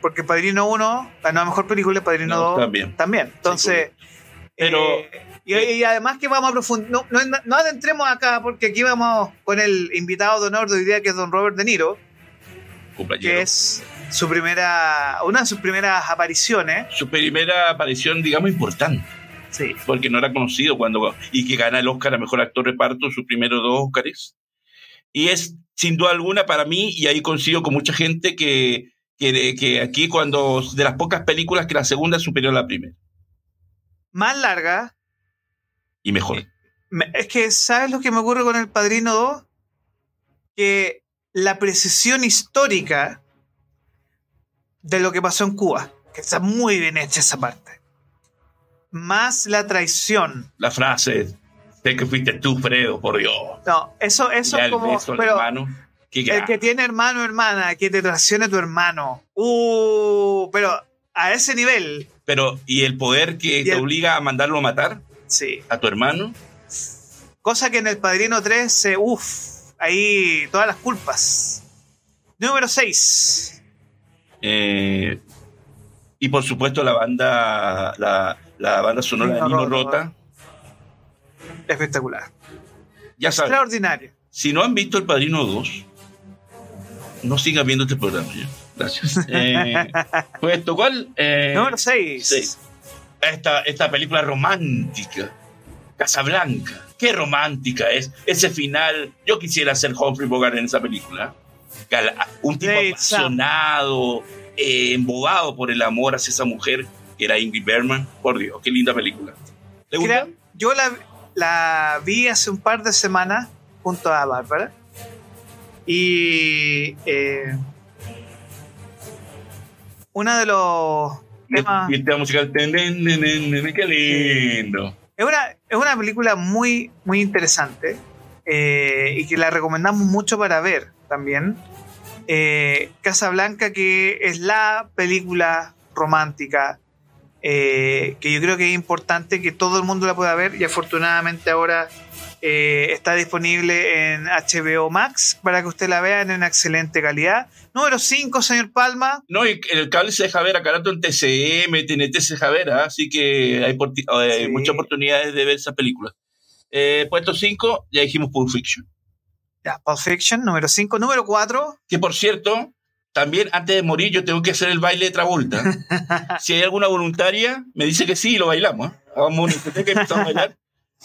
Porque Padrino 1 ganó mejor película y Padrino No, 2 también. también. Entonces, Pero- eh, y, y además que vamos a profundizar, no, no, no adentremos acá porque aquí vamos con el invitado de honor de hoy día que es don Robert De Niro. que es su primera, una de sus primeras apariciones. Su primera aparición, digamos, importante. Sí. porque no era conocido cuando y que gana el Oscar a mejor actor reparto, sus primeros dos Oscars. Y es sin duda alguna para mí, y ahí coincido con mucha gente, que, que, que aquí cuando de las pocas películas que la segunda es superior a la primera Más larga. Y mejor. Me- Es que, ¿sabes lo que me ocurre con El Padrino 2? Que la precisión histórica de lo que pasó en Cuba, que está muy bien hecha esa parte, más la traición. La frase, sé que fuiste tú, Fredo, por Dios. No, eso, eso es como. Pero hermano. El que tiene hermano o hermana, que te traicione tu hermano. Uh, pero a ese nivel, Pero, ¿y el poder que Y te el- obliga a mandarlo a matar sí. a tu hermano? Cosa que en el Padrino 3 se. Uff, ahí todas las culpas. Número 6. Eh, y por supuesto la banda, la, la banda sonora de Nino Rota. Rota. Espectacular. Ya saben, Extraordinario. si no han visto El Padrino 2, no sigan viendo este programa. ¿ya? Gracias. Eh, puesto cuál? Eh, Número 6. Esta, esta película romántica, Casablanca. Qué romántica es ese final. Yo quisiera ser Humphrey Bogart en esa película. Un tipo apasionado, eh, embobado por el amor hacia esa mujer que era Ingrid Bergman. Por Dios, qué linda película. Creo- yo la, la vi hace un par de semanas junto a Bárbara. Y eh, una de los tema. Y el tema musical. Qué lindo. Es una, es una película muy, muy interesante eh, y que la recomendamos mucho para ver también. Eh, Casablanca, que es la película romántica eh, que yo creo que es importante que todo el mundo la pueda ver y afortunadamente ahora eh, está disponible en HBO Max para que usted la vea en una excelente calidad. Número 5, señor Palma. No, y el cable se deja ver acá rato en TCM, TNT se deja ver, ¿ah? así que hay, hay Sí. muchas oportunidades de ver esa película. Eh, puesto 5, ya dijimos Pulp Fiction. Ya, Pulp Fiction, número 5. Número 4. Que por cierto, también antes de morir yo tengo que hacer el baile de Travolta. si hay alguna voluntaria, me dice que sí y lo bailamos. ¿eh? Vamos a una discoteca y empezamos a bailar.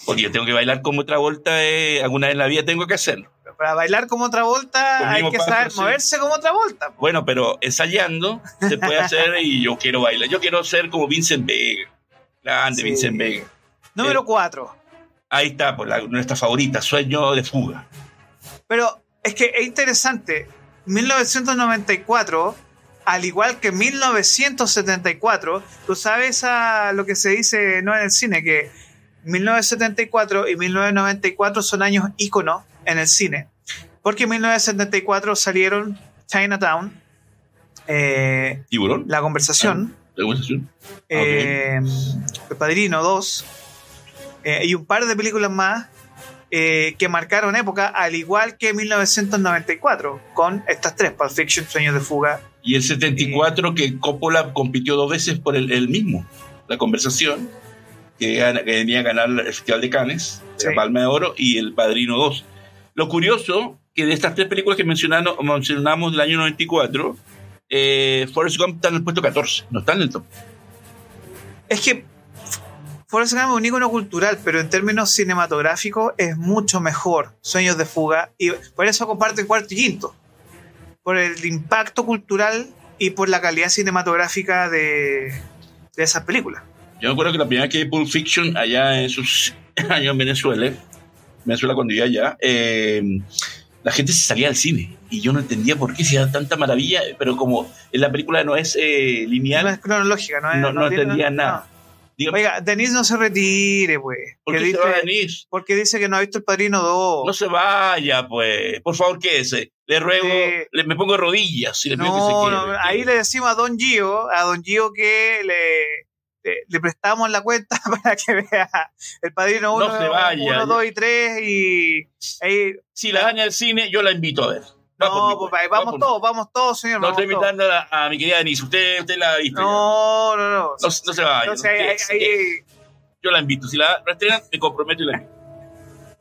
Porque yo tengo que bailar como Travolta, eh, alguna vez en la vida tengo que hacerlo. Para bailar como otra vuelta hay que saber sí. moverse como otra vuelta. Bueno, pero ensayando se puede hacer y yo quiero bailar. Yo quiero ser como Vincent Vega. Grande Sí. Vincent Vega. Número 4. Ahí está, pues, la- nuestra favorita, Sueño de Fuga. Pero es que es interesante. 1994, al igual que 1974, tú sabes a lo que se dice no en el cine, que 1974 y 1994 son años íconos en el cine. Porque en 1974 salieron Chinatown, eh, ¿Tiburón? La Conversación, ¿De conversación? eh, El Padrino 2 eh, y un par de películas más eh, que marcaron época, al igual que 1994, con estas tres, Pulp Fiction, Sueños de Fuga. Y el 74 que Coppola compitió dos veces por el, el mismo, la conversación, que, que venía a ganar el Festival de Cannes, Sí. la Palma de Oro y el Padrino 2. Lo curioso, que de estas tres películas que mencionano- mencionamos del año 94, eh, Forrest Gump está en el puesto 14, no está en el top. Es que Forrest Gump es un ícono cultural, pero en términos cinematográficos es mucho mejor Sueños de Fuga, y por eso comparten cuarto y quinto, por el impacto cultural y por la calidad cinematográfica de, de esas películas. Yo me acuerdo que la primera vez que vi Pulp Fiction allá en esos años en Venezuela, Venezuela cuando vivía allá, eh, la gente se salía al cine y yo no entendía por qué si era tanta maravilla, pero como en la película no es eh, No lineal, es cronológica, no, es- no, no tiene- entendía no. nada. Dígame, Oiga, Denise no se retire, pues. ¿por qué dice, se va a venir? porque dice que no ha visto el Padrino 2. No se vaya, pues. Por favor, quédese. Le ruego, le, me pongo rodillas. Y le pido que No, no, ahí le decimos a Don Gio, a Don Gio que le, le, le prestamos la cuenta para que vea el Padrino No 1, se vaya. 2 y 3 y ahí, Si la daña el cine, yo la invito a ver. Va no, mí, pues, pues. Va vamos todos, vamos todos, señor. No estoy invitando a, a mi querida Denise. Usted, usted la ha visto. No, no, no. No, no se vaya. Entonces, ahí- Quédese, ahí- quédese. Yo la invito. Si la rastrean, me comprometo y la invito.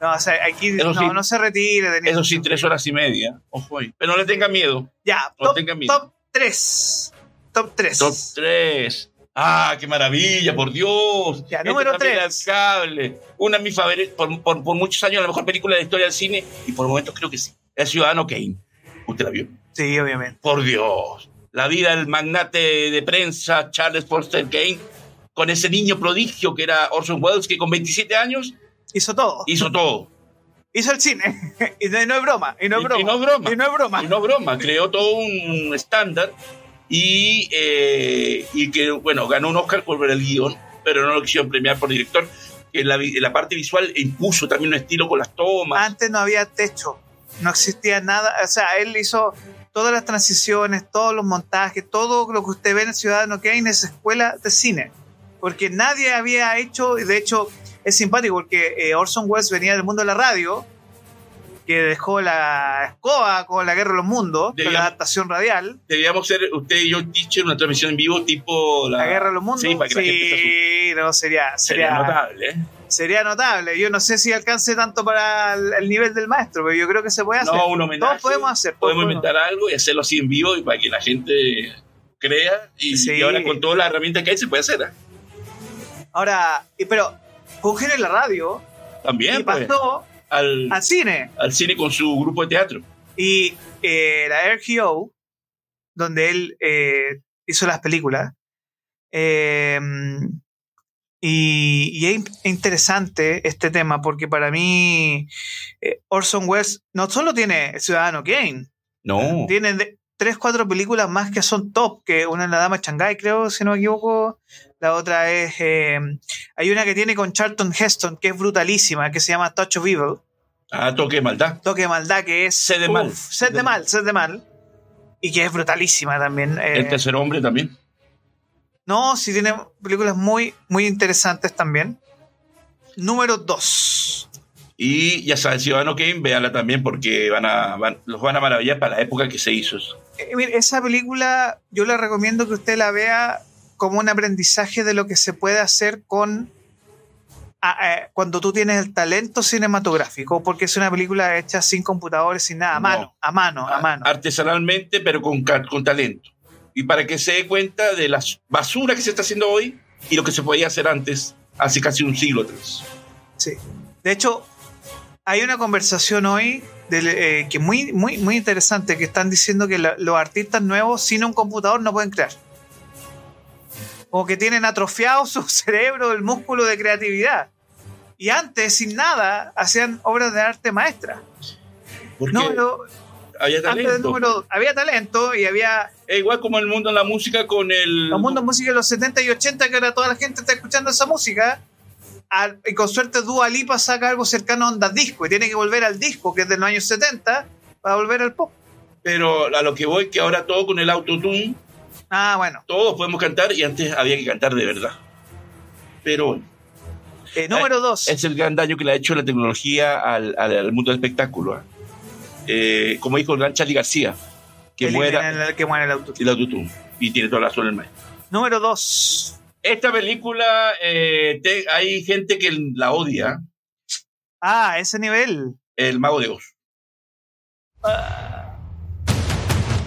no, o sea, aquí no, sí. no se retire, Denise. Eso sí, tres horas y media. Ojo ahí. Pero no le tenga miedo. Ya, No top, tenga miedo. top 3. Top 3. Top 3. Ah, qué maravilla, por Dios. Ya, número también tres. al cable. Una de mis favoritas, por, por, por muchos años, la mejor película de la historia del cine. Y por momentos creo que sí. El Ciudadano Kane. ¿Usted la vio? Sí, obviamente. Por Dios. La vida del magnate de prensa Charles Foster Kane con ese niño prodigio que era Orson Welles, que con 27 años Hizo todo. hizo todo. Hizo el cine. y no, es broma. Y no es broma. y no es broma. Y no es broma. Y no broma, creó todo un estándar y, eh, y que, bueno, ganó un Oscar por ver el guion, pero no lo quisieron premiar por director. En la, en la parte visual impuso también un estilo con las tomas. Antes no había techo. No existía nada. O sea, él hizo todas las transiciones, todos los montajes, todo lo que usted ve en Ciudadano Kane es escuela de cine. Porque nadie había hecho, y de hecho es simpático porque eh, Orson Welles venía del mundo de la radio, que dejó la escoba con la guerra de los mundos, con la adaptación radial. Debíamos ser usted y yo, teacher, una transmisión en vivo tipo la, La guerra de los mundos. Sí, para que la gente se asuste. Sí, no, sería, Sería sería, notable, ¿eh? sería notable. Yo no sé si alcance tanto para el, el nivel del maestro, pero yo creo que se puede hacer. No, un homenaje. Todos podemos hacer. Podemos inventar algo y hacerlo así en vivo y para que la gente crea. Y, Sí. y ahora con todas las herramientas que hay se puede hacer. ¿eh? Ahora, pero con en la radio También, y pues, pasó al, al cine. al cine con su grupo de teatro. Y eh, la RKO, donde él eh, hizo las películas, eh, y, y es in- interesante este tema porque para mí eh, Orson Welles no solo tiene Ciudadano Kane, No. tiene tres, cuatro películas más que son top, que una es La Dama Shanghai, creo, si no me equivoco. La otra es. eh, hay una que tiene con Charlton Heston, que es brutalísima, que se llama Touch of Evil. Ah, toque de maldad. Toque de maldad, que es. Sed de mal. Sed de mal, sed de mal. Y que es brutalísima también. eh. El tercer hombre también. No, sí tiene películas muy, muy interesantes también. Número 2. Y ya sabes, Ciudadano Kane, véanla también porque van a, van- los van a maravillar para la época que se hizo. Eh, mire, esa película yo le recomiendo que usted la vea como un aprendizaje de lo que se puede hacer con a- eh, cuando tú tienes el talento cinematográfico, porque es una película hecha sin computadores, sin nada, a No. Ah, mano, a mano, a mano. Artesanalmente, pero con, con talento. Y para que se dé cuenta de la basura que se está haciendo hoy y lo que se podía hacer antes, hace casi un siglo atrás. Sí. De hecho, hay una conversación hoy del, eh, que es muy, muy, muy interesante, que están diciendo que la- los artistas nuevos sin un computador no pueden crear. O que tienen atrofiado su cerebro, el músculo de creatividad. Y antes, sin nada, hacían obras de arte maestra. Porque No, pero había talento. número, había talento y había Es igual como el mundo de la música con el... los mundos de música de los 70 y 80, que ahora toda la gente está escuchando esa música. Al- y con suerte Dua Lipa saca algo cercano a onda disco y tiene que volver al disco, que es de los años 70, para volver al pop. Pero a lo que voy, que ahora todo con el autotune, Ah, bueno. todos podemos cantar y antes había que cantar de verdad. Pero bueno, Eh, número 2. es el gran daño que le ha hecho la tecnología al, al- al mundo del espectáculo. ¿eh? Eh, como dijo el gran Charlie García, que muera el, que muere el auto. el autotune. Y tiene toda la razón el maestro. Número 2. Esta película, eh, te- hay gente que la odia, Ah, ese nivel. El Mago de Oz.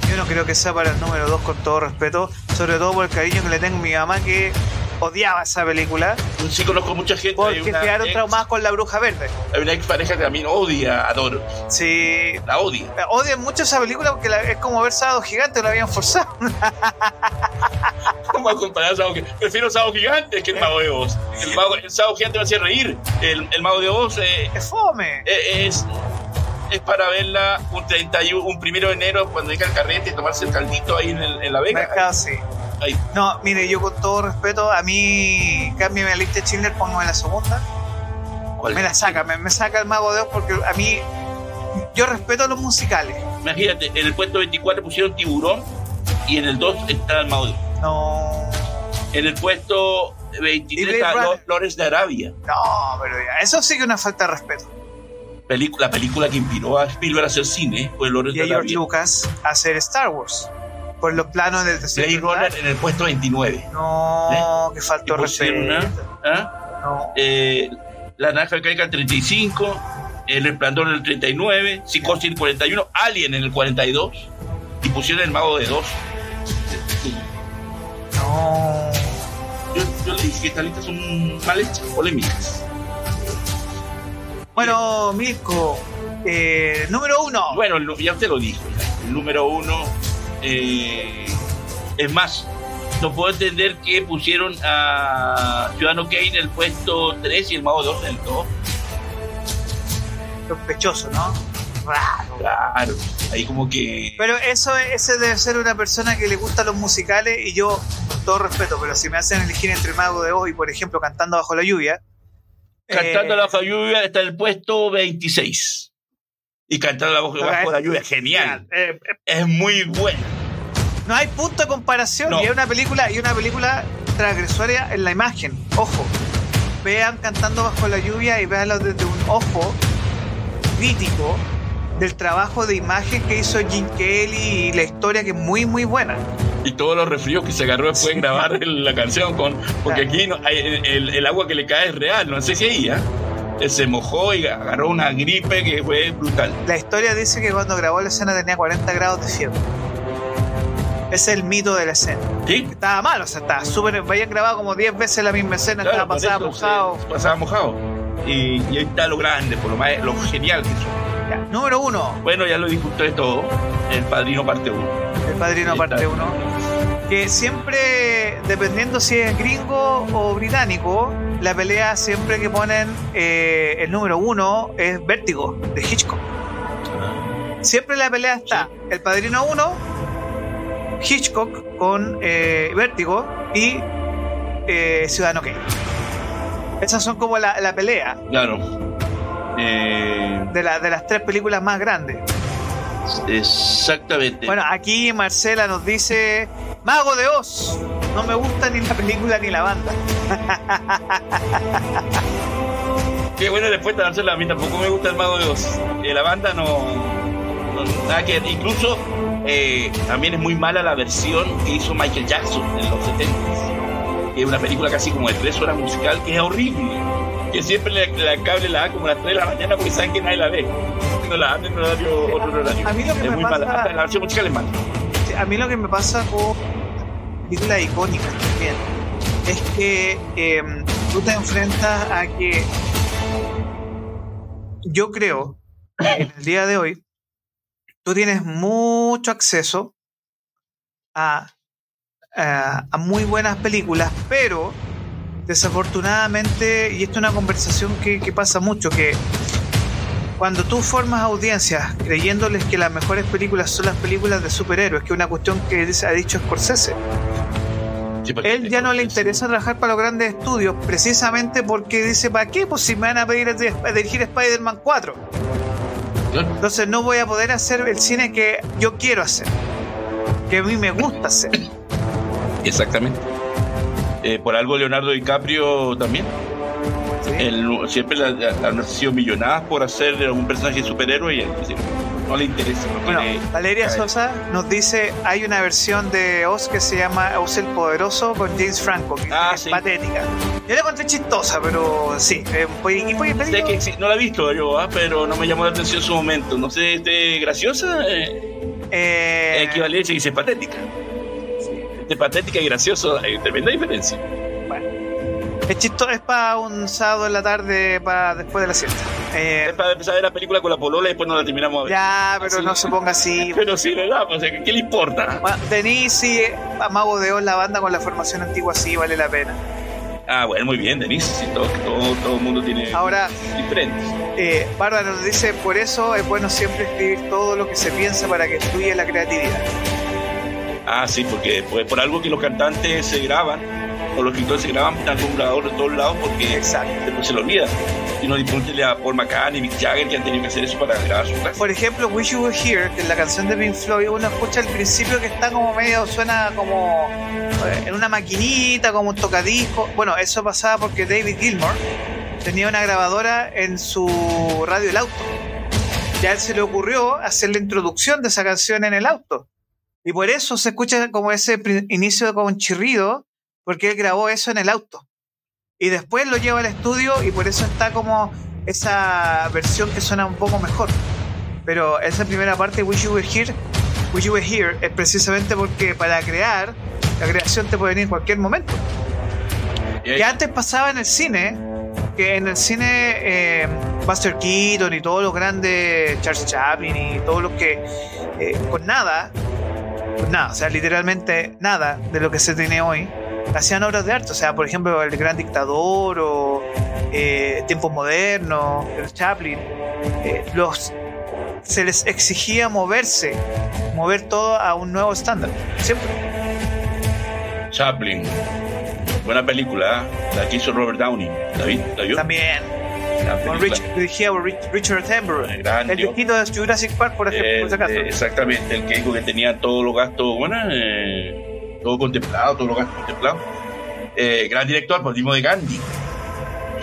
Yo no creo que sea para el número 2 con todo respeto, sobre todo por el cariño que le tengo a mi mamá que odiaba esa película Sí conozco mucha gente. porque quedaron ex- traumadas con la bruja verde. Hay una ex pareja que también odia, adoro. Sí, La odia. odian mucho esa película porque la- es como ver Sábado Gigante, lo habían forzado. ¿Cómo a comparar Sábado Gigante? Prefiero Sábado Gigante que el Mago de Oz. El, mago, el Sábado Gigante me hacía reír. El, el Mago de Oz eh, Es fome. eh, es, es para verla un 31, un primero de enero cuando llega el carrete y tomarse el caldito ahí en, el- en la Vega. Mercado, sí. Ahí. No, mire, yo con todo respeto, a mí, cámbiame la lista de Schindler, póngame la segunda. ¿Cuál? Me la saca, me, me saca el mago de Oz porque a mí, yo respeto los musicales. Imagínate, en el puesto 24 pusieron Tiburón y en el 2 está el Mago de Oz. No, En el puesto ¿Y 23 Blade está Runner? Lo- Flores de Arabia. no, pero ya, eso sí que es una falta de respeto. La película que inspiró a Spielberg a hacer cine fue Flores Y de a George Arabia. Lucas a hacer Star Wars. Por los planos del Blade desierto. Runner en el puesto 29. No, que Y faltó una- ¿ah? No. Eh, la naranja mecánica en 35, El Resplandor en el 39, Psicosis el 41, Alien en el 42 y pusieron El Mago de Dos. No. Yo, yo le dije que estas listas son mal hechas, polémicas. Bueno, Mirko, eh, número uno. Bueno, ya usted lo dijo, el número uno eh, es más. No puedo entender que pusieron a Ciudadano Kane en el puesto 3 y el Mago de Dos en el 2. Sospechoso, ¿no? Raro. Claro, ahí como que. Pero eso, ese debe ser una persona que le gustan los musicales y yo, con todo respeto, pero si me hacen elegir entre Mago de Oz y, por ejemplo, Cantando Bajo la Lluvia. Cantando eh, la bajo lluvia está en el puesto 26. Y cantando la bajo, bajo la lluvia, genial. eh, eh, Es muy bueno. No hay punto de comparación No. y es una película y una película transgresoria en la imagen. Ojo, vean Cantando Bajo la Lluvia y véanlo desde un ojo crítico del trabajo de imagen que hizo Jim Kelly y la historia que es muy, muy buena. Y todos los resfríos que se agarró después de grabar la canción con. Porque aquí no, hay- el, el agua que le cae es real, no sé si ahí, ¿ah? Él se mojó y agarró una gripe que fue brutal. La historia dice que cuando grabó la escena tenía 40 grados de fiebre. Es el mito de la escena. ¿Sí? Estaba mal, o sea, estaba súper. Habían grabado como 10 veces la misma escena, Claro, estaba pasada eso mojado. se- pasaba mojado. Y, y ahí está lo grande, por lo, más, lo genial que es. Ya, Número uno, Bueno, ya lo dijo usted todo. El padrino parte 1. El Padrino parte 1. Que siempre, dependiendo si es gringo o británico, la pelea siempre que ponen eh, el número uno es Vértigo, de Hitchcock. Siempre la pelea está El Padrino 1 Hitchcock con eh, Vértigo y eh, Ciudadano Kane. Esas son como la, la pelea Claro. Eh, de, la- de las tres películas más grandes. exactamente. Bueno, aquí Marcela nos dice Mago de Oz. No me gusta ni la película ni la banda. Qué buena respuesta, Marcela. A mí tampoco me gusta el Mago de Oz. Eh, la banda no, no- Nada que. Incluso eh, también es muy mala la versión que hizo Michael Jackson en los 70 Que es una película casi como de tres horas musical que es horrible. Que siempre la, la cable la da como a las 3 de la mañana porque saben que nadie la ve. No la dan en horario, otro horario. A mí lo que es me muy pasa- mala. Hasta la versión musical es mala. A mí lo que me pasa con películas icónicas también es que eh, tú te enfrentas a que yo creo que en el día de hoy tú tienes mucho acceso a, a, a muy buenas películas, pero desafortunadamente, y esto es una conversación que, que pasa mucho, que cuando tú formas audiencias creyéndoles que las mejores películas son las películas de superhéroes, que es una cuestión que ha dicho Scorsese, Sí, él ya no le interesa trabajar para los grandes estudios precisamente porque dice, ¿para qué? Pues si me van a pedir a a dirigir Spider-Man 4. Claro. Entonces no voy a poder hacer el cine que yo quiero hacer, que a mí me gusta hacer. Exactamente. Eh, por algo Leonardo DiCaprio también. siempre la- la- han sido millonadas por hacer un personaje superhéroe y no le interesa. Bueno, Valeria. Sosa nos dice, hay una versión de Oz que se llama Oz el Poderoso con James Franco, que Ah, es sí. patética. Yo la encontré chistosa, pero sí. Eh, y Sé que sí, no la he visto yo, ah, pero no me llamó la atención en su momento. No sé, este, graciosa, eh, eh, equivalencia y dice patética. Entre patética y gracioso hay tremenda diferencia. es chistoso, es para un sábado en la tarde, para después de la siesta. Eh, Es para empezar a ver la película con la polola y después no la terminamos a ver. ya, pero no se ponga así. Pero sí, ¿verdad? O sea, ¿qué, le importa? Bueno, Denise sí, a Mago de Oz, la banda con la formación antigua, sí vale la pena. Ah, bueno, muy bien, Denise. Sí, todo, todo, todo el mundo tiene Ahora, diferentes. eh, Bárbara nos dice, por eso es bueno siempre escribir todo lo que se piensa para que fluya la creatividad. Ah, sí, porque pues, por algo que los cantantes se graban, o los escritores se graban, con un grabador de todos lados porque Exacto. después se lo olvida. Y no disfrútenle a Paul McCartney, Mick Jagger, que han tenido que hacer eso para grabar sus. Por ejemplo, Wish You Were Here, que es la canción de Pink Floyd, uno escucha al principio que está como medio, suena como eh, en una maquinita, como un tocadisco. Bueno, eso pasaba porque David Gilmour tenía una grabadora en su radio del auto. Ya él se le ocurrió hacer la introducción de esa canción en el auto. Y por eso se escucha como ese inicio como un chirrido, porque él grabó eso en el auto. Y después lo lleva al estudio y por eso está como esa versión que suena un poco mejor. Pero esa primera parte, Wish You Were Here, Wish You Were Here, es precisamente porque para crear, la creación te puede venir en cualquier momento. Que antes pasaba en el cine, que en el cine eh, Buster Keaton y todos los grandes, Charles Chaplin y todos los que eh, con nada, con nada, o sea, literalmente nada de lo que se tiene hoy, hacían obras de arte. O sea, por ejemplo, El Gran Dictador o eh, Tiempos Modernos, el Chaplin, eh, los, se les exigía moverse, mover todo a un nuevo estándar, siempre. Chaplin. Buena película, ¿eh? la que hizo Robert Downey. ¿La, vi? ¿La vio? También. Con película. Rich, dirigida por Rich- Richard Attenborough. El viejito de Jurassic Park, por ejemplo, por si acaso. exactamente, el que dijo que tenía todos los gastos, bueno, eh, todo contemplado, todos los gastos contemplados. Eh, gran director, por de Gandhi.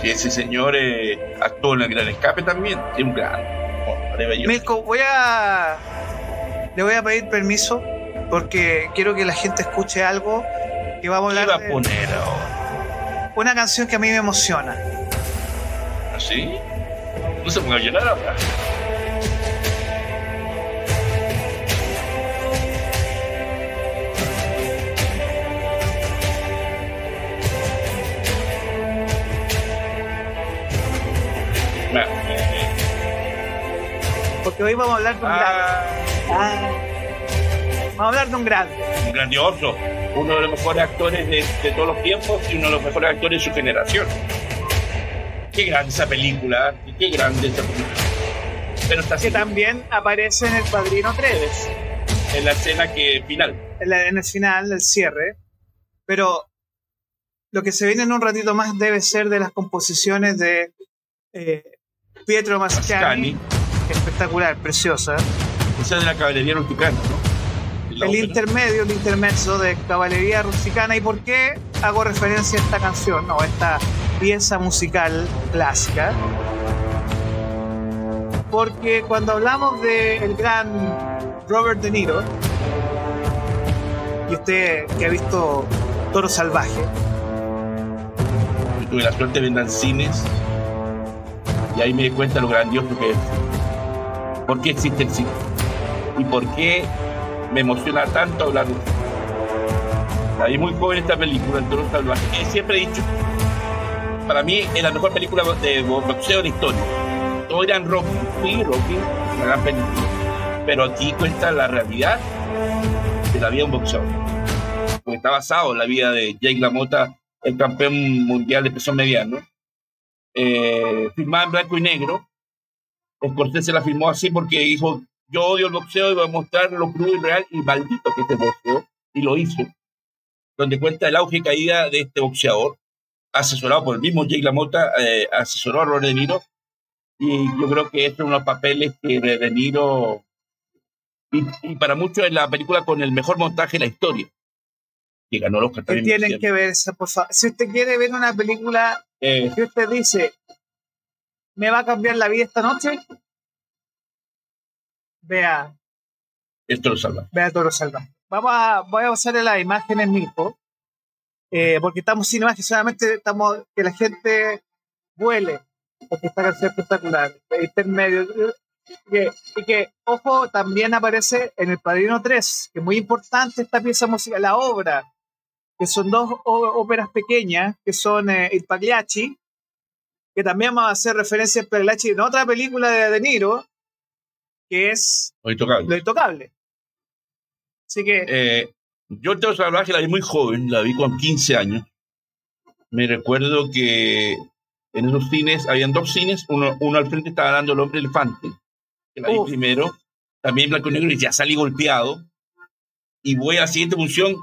Ese señor eh, actuó en el Gran Escape también. Es un gran. oh. Milko, voy a. Le voy a pedir permiso porque quiero que la gente escuche algo que vamos a ¿Qué hablar va a de poner ahora? una canción que a mí me emociona. ¿Así? No se ponga a llorar ahora. Porque hoy vamos a hablar de un ah, grande. Ah. Vamos a hablar de un grande. un grandioso, uno de los mejores actores de, de todos los tiempos y uno de los mejores actores de su generación. Qué grande esa película, qué grande esa película. Pero está Que así también aparece en El Padrino 3. en la escena que final. en el final, el cierre. Pero lo que se viene en un ratito más debe ser de las composiciones de eh, Pietro Mascani. Espectacular, preciosa. Esa de la caballería rusticana, ¿no? El intermedio, el intermezzo de caballería rusticana. ¿Y por qué hago referencia a esta canción? No, esta pieza musical clásica. Porque cuando hablamos del gran Robert De Niro, y usted que ha visto Toro Salvaje, tuve la suerte de ver cines y ahí me di cuenta lo grandioso que es. ¿Por qué existe el cine? ¿Y por qué me emociona tanto hablar de esto? Ahí muy joven esta película, El Toro Salvaje. Siempre he dicho, para mí es la mejor película de boxeo de la historia. Todos eran Rocky, sí, Rocky, una gran película. Pero aquí cuenta la realidad de la vida de un boxeador. Porque está basado en la vida de Jake LaMotta, el campeón mundial de peso mediano. Eh, en blanco y negro. Se la filmó así porque dijo, yo odio el boxeo y voy a mostrar lo crudo y real y maldito que este boxeo. Y lo hizo. Donde cuenta el auge y caída de este boxeador, asesorado por el mismo Jake LaMotta, eh, asesoró a Robert De Niro. Y yo creo que estos son unos papeles que De Niro, y, y para muchos es la película con el mejor montaje de la historia que ganó los ¿Qué tienen que ver, por favor? Si usted quiere ver una película eh, que usted dice, ¿me va a cambiar la vida esta noche? Vea. Esto lo salva. Vea todo lo salva. Vamos a, voy a usar las imágenes mismo, eh, porque estamos sin imágenes, solamente estamos que la gente vuele, porque esta canción espectacular, intermedio. Y que, ojo, también aparece en El Padrino 3, que es muy importante esta pieza musical, la obra que son dos óperas pequeñas, que son eh, El Pagliacci, que también vamos a hacer referencia en otra película de De Niro, que es Lo Intocable. Lo Intocable. Así que... Eh, yo tengo salvaje, la vi muy joven, la vi con 15 años. Me recuerdo que en esos cines, habían dos cines, uno, uno al frente estaba dando El Hombre Elefante, que la vi primero, también blanco y negro, y ya salí golpeado. Y voy a la siguiente función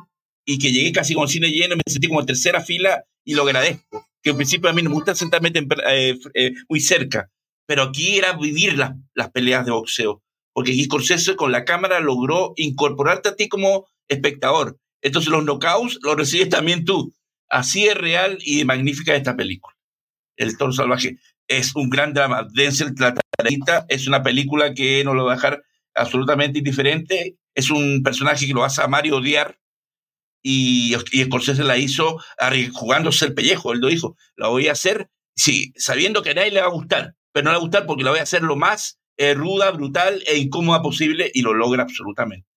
y que llegué casi con cine lleno, me sentí como en tercera fila y lo agradezco. Que al principio a mí me gusta sentarme eh, eh, muy cerca, pero aquí era vivir las peleas de boxeo, porque Scorsese con la cámara logró incorporarte a ti como espectador. Entonces los knockouts los recibes también tú. Así es real y magnífica esta película. El Toro Salvaje es un gran drama. Denzel Tlatarita es una película que no lo va a dejar absolutamente indiferente. Es un personaje que lo vas a y odiar y, y Scorsese la hizo jugándose el pellejo, él lo dijo, la voy a hacer, sí, sabiendo que a nadie le va a gustar, pero no le va a gustar porque la voy a hacer lo más eh, ruda, brutal e incómoda posible y lo logra absolutamente.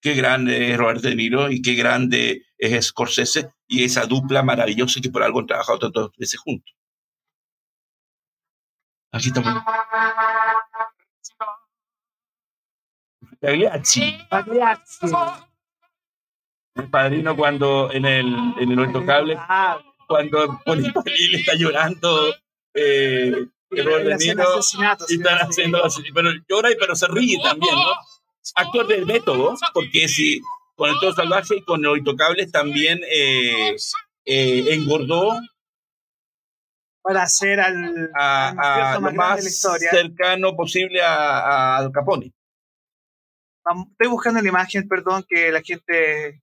Qué grande es Robert De Niro y qué grande es Scorsese y esa dupla maravillosa que por algo han trabajado tantas veces juntos. Aquí estamos. Pagliacci. Pagliacci el padrino cuando en el, en el intocable, cuando Polipalil está llorando, eh, el y están haciendo así, pero llora y pero se ríe también, ¿no? Actor del método, porque si con el todo salvaje y con los intocables también eh, eh, engordó para hacer al, a, lo más cercano posible a, Capone. Estoy buscando la imagen, perdón, que la gente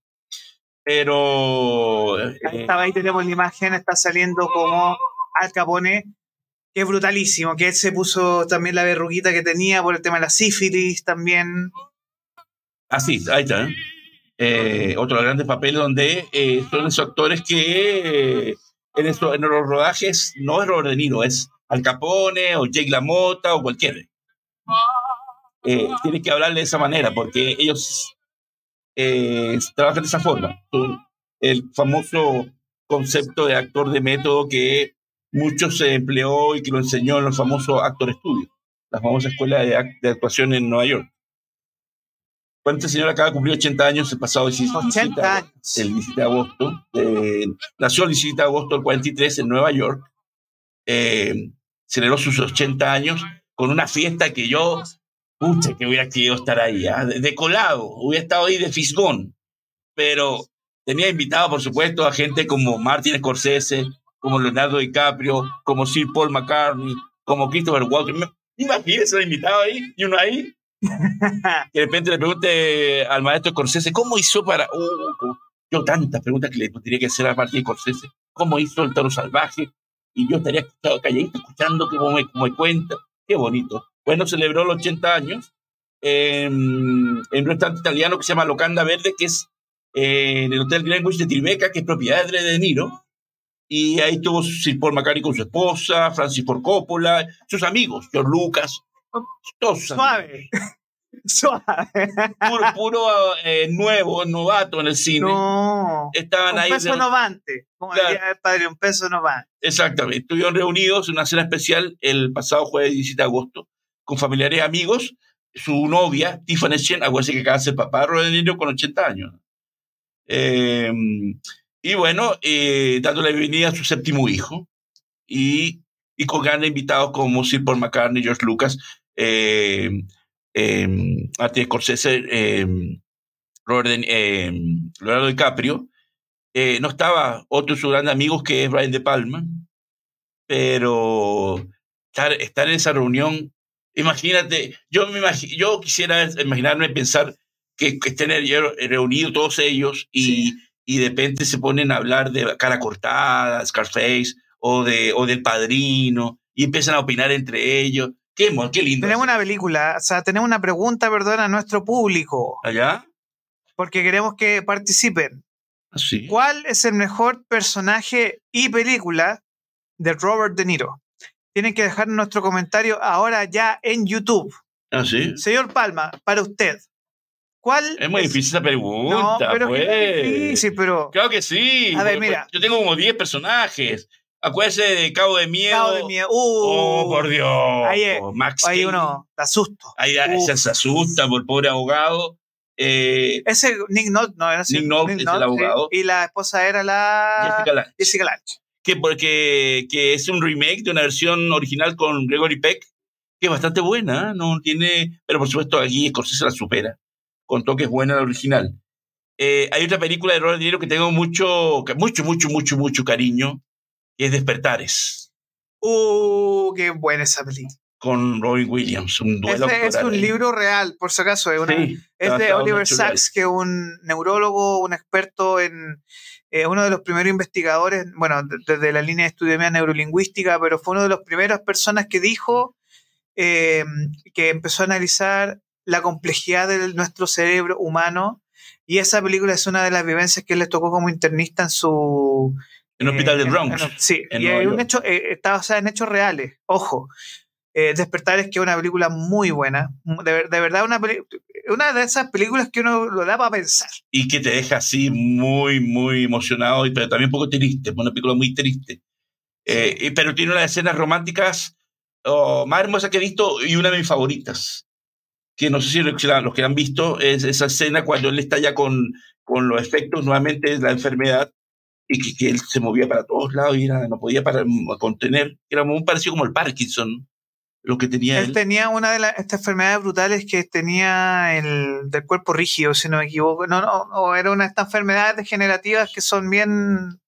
pero. Ahí, eh, ahí tenemos la imagen, está saliendo como Al Capone, que es brutalísimo, que él se puso también la verruguita que tenía por el tema de la sífilis también. Ah, sí, ahí está. ¿eh? Eh, otro de los grandes papeles donde son esos actores que en, en, los rodajes no es Robert De Niro, es Al Capone o Jake LaMotta o cualquiera. tienes que hablarle de esa manera porque ellos eh, trabaja de esa forma. El famoso concepto de actor de método que mucho se empleó y que lo enseñó en los famosos Actor Studios, la famosa escuela de, actuación en Nueva York. Cuando este señor acaba de cumplir 80 años el pasado 17, el 17 de agosto. Eh, nació el 17 de agosto del 43 en Nueva York. Eh, celebró sus 80 años con una fiesta que yo Pucha, que hubiera querido estar ahí, ¿ah? de, colado, hubiera estado ahí de fisgón. pero tenía invitado, por supuesto, a gente como Martin Scorsese, como Leonardo DiCaprio, como Sir Paul McCartney, como Christopher Walken. Imagínese un invitado ahí y uno ahí. que de repente le pregunte al maestro Scorsese, ¿cómo hizo para.? Uh, yo tantas preguntas que le tendría que hacer a Martin Scorsese. ¿Cómo hizo el toro salvaje? Y yo estaría calladito escuchando cómo me, cómo me cuenta. Qué bonito. Bueno, celebró los 80 años en, un restaurante italiano que se llama Locanda Verde, que es eh, en el Hotel Greenwich de Tribeca, que es propiedad de De Niro. Y ahí tuvo Sir Paul McCartney con su esposa, Francis Ford Coppola, sus amigos, George Lucas, todos Suave. Suave. Puro, puro eh, nuevo, novato en el cine. No. Estaban un ahí. peso de- novante. Como Claro. el padre, un peso novante. Exactamente. Estuvieron reunidos en una cena especial el pasado jueves 17 de agosto con familiares y amigos. Su novia, Tiffany Chen, acuérdense que acaba de ser papá de Robert De Niro con 80 años. Eh, y bueno, eh, dándole bienvenida a su séptimo hijo. Y, con grandes invitados como Sir Paul McCartney, George Lucas, eh, Martin Scorsese, Robert De- Leonardo DiCaprio. Eh, no estaba otro de sus grandes amigos que es Brian De Palma, pero estar en esa reunión, imagínate, yo, me imagi- yo quisiera imaginarme pensar que, que estén reunidos todos ellos y, y de repente se ponen a hablar de cara cortada, Scarface, o, de, o del padrino, y empiezan a opinar entre ellos. Qué, qué lindo. Tenemos una película, o sea, tenemos una pregunta, perdón, a nuestro público, ¿Allá? porque queremos que participen. Así. ¿Cuál es el mejor personaje y película de Robert De Niro? Tienen que dejar nuestro comentario ahora ya en YouTube. Así. Señor Palma, para usted, ¿cuál Es muy difícil esa pregunta. No, pero pues. que es difícil, pero Claro que sí. A ver, mira. Yo tengo como 10 personajes. Acuérdese de Cabo de Miedo. Cabo de miedo. Uh, Oh, por Dios. Ahí es- Max ahí uno te asusto. Ahí Uf. se, se asusta por el pobre abogado. Eh, Ese Nick Nolte, no, era así, Nick Nolte es el abogado. sí. Y la esposa era la Jessica Lange. Jessica Lange. Que, porque, que es un remake de una versión original con Gregory Peck, que es bastante buena, ¿eh? no tiene, pero por supuesto aquí Scorsese la supera, con toques buena la original. Eh, hay otra película de Robert De Niro que tengo mucho, mucho, mucho, mucho, mucho cariño, que es Despertares, Uh, qué buena esa película. con Robin Williams, un duelo Ese es un ahí. libro real, por si acaso. Es, una- Sí, es de Oliver Sacks, que es un neurólogo, un experto en. Eh, uno de los primeros investigadores, bueno, de- desde la línea de estudio mía neurolingüística, pero fue uno de las primeras personas que dijo eh, que empezó a analizar la complejidad de nuestro cerebro humano. Y esa película es una de las vivencias que él le tocó como internista en su, En el Hospital eh, del Bronx. en- en- sí, en y hay un hecho, eh, está basada en hechos reales, ojo. Despertar es que es una película muy buena. De, de verdad, una, una de esas películas que uno lo da para pensar. y que te deja así muy, muy emocionado, y- pero también un poco triste, es una película muy triste. Eh, y- pero tiene unas escenas románticas oh, más hermosas que he visto y una de mis favoritas. Que no sé si la- los que la han visto, es esa escena cuando él está ya con, con los efectos nuevamente de la enfermedad y que, que él se movía para todos lados y era- no podía para, contener. Era muy parecido como el Parkinson, lo que tenía Él él. tenía una de las estas enfermedades brutales que tenía el del cuerpo rígido, si no me equivoco. No, no, no, era una de estas enfermedades degenerativas que son bien,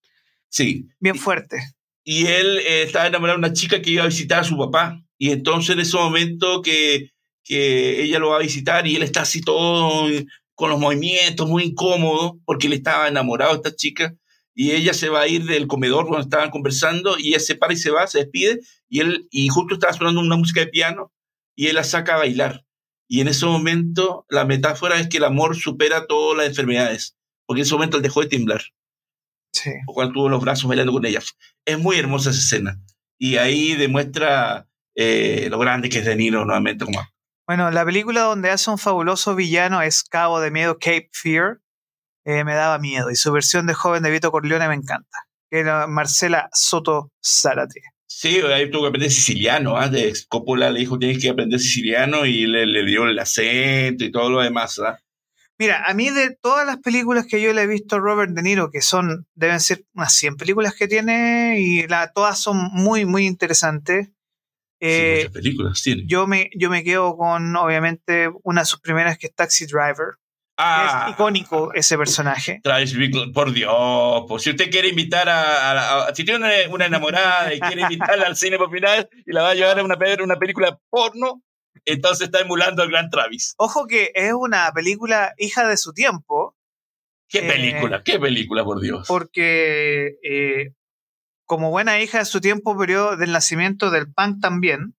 Sí, bien fuertes. y él eh, estaba enamorado de una chica que iba a visitar a su papá. Y entonces en ese momento que, que ella lo va a visitar y él está así todo eh, con los movimientos, muy incómodo, porque él estaba enamorado de esta chica. Y ella se va a ir del comedor donde estaban conversando y ella se para y se va, se despide. Y él, y justo estaba sonando una música de piano y él la saca a bailar. Y en ese momento la metáfora es que el amor supera todas las enfermedades, porque en ese momento él dejó de temblar Sí. o cuando tuvo los brazos bailando con ella. Es muy hermosa esa escena. Y ahí demuestra eh, lo grande que es De Niro nuevamente como. Bueno, la película donde hace un fabuloso villano es Cabo de Miedo, Cape Fear. Eh, me daba miedo. Y su versión de joven de Vito Corleone me encanta. Que era Marcela Soto Zárate. Sí, ahí tuvo que aprender siciliano. ¿ah? De Coppola le dijo tienes que aprender siciliano y le, le dio el acento y todo lo demás. ¿ah? Mira, a mí de todas las películas que yo le he visto a Robert De Niro, que son, deben ser unas 100 películas que tiene, y la, todas son muy, muy interesantes. Sí, Eh, muchas películas tiene. yo, me, yo me quedo con, obviamente, una de sus primeras que es Taxi Driver. Ah, Es icónico ese personaje. Travis Bickle, por Dios, pues si usted quiere invitar a, a- a- si tiene una, una enamorada y quiere invitarla al cine por final y la va a llevar a una, una película porno, entonces está emulando al gran Travis. Ojo que es una película hija de su tiempo, Qué Eh, película, qué película, por Dios. porque eh, como buena hija de su tiempo, periodo del nacimiento del punk también,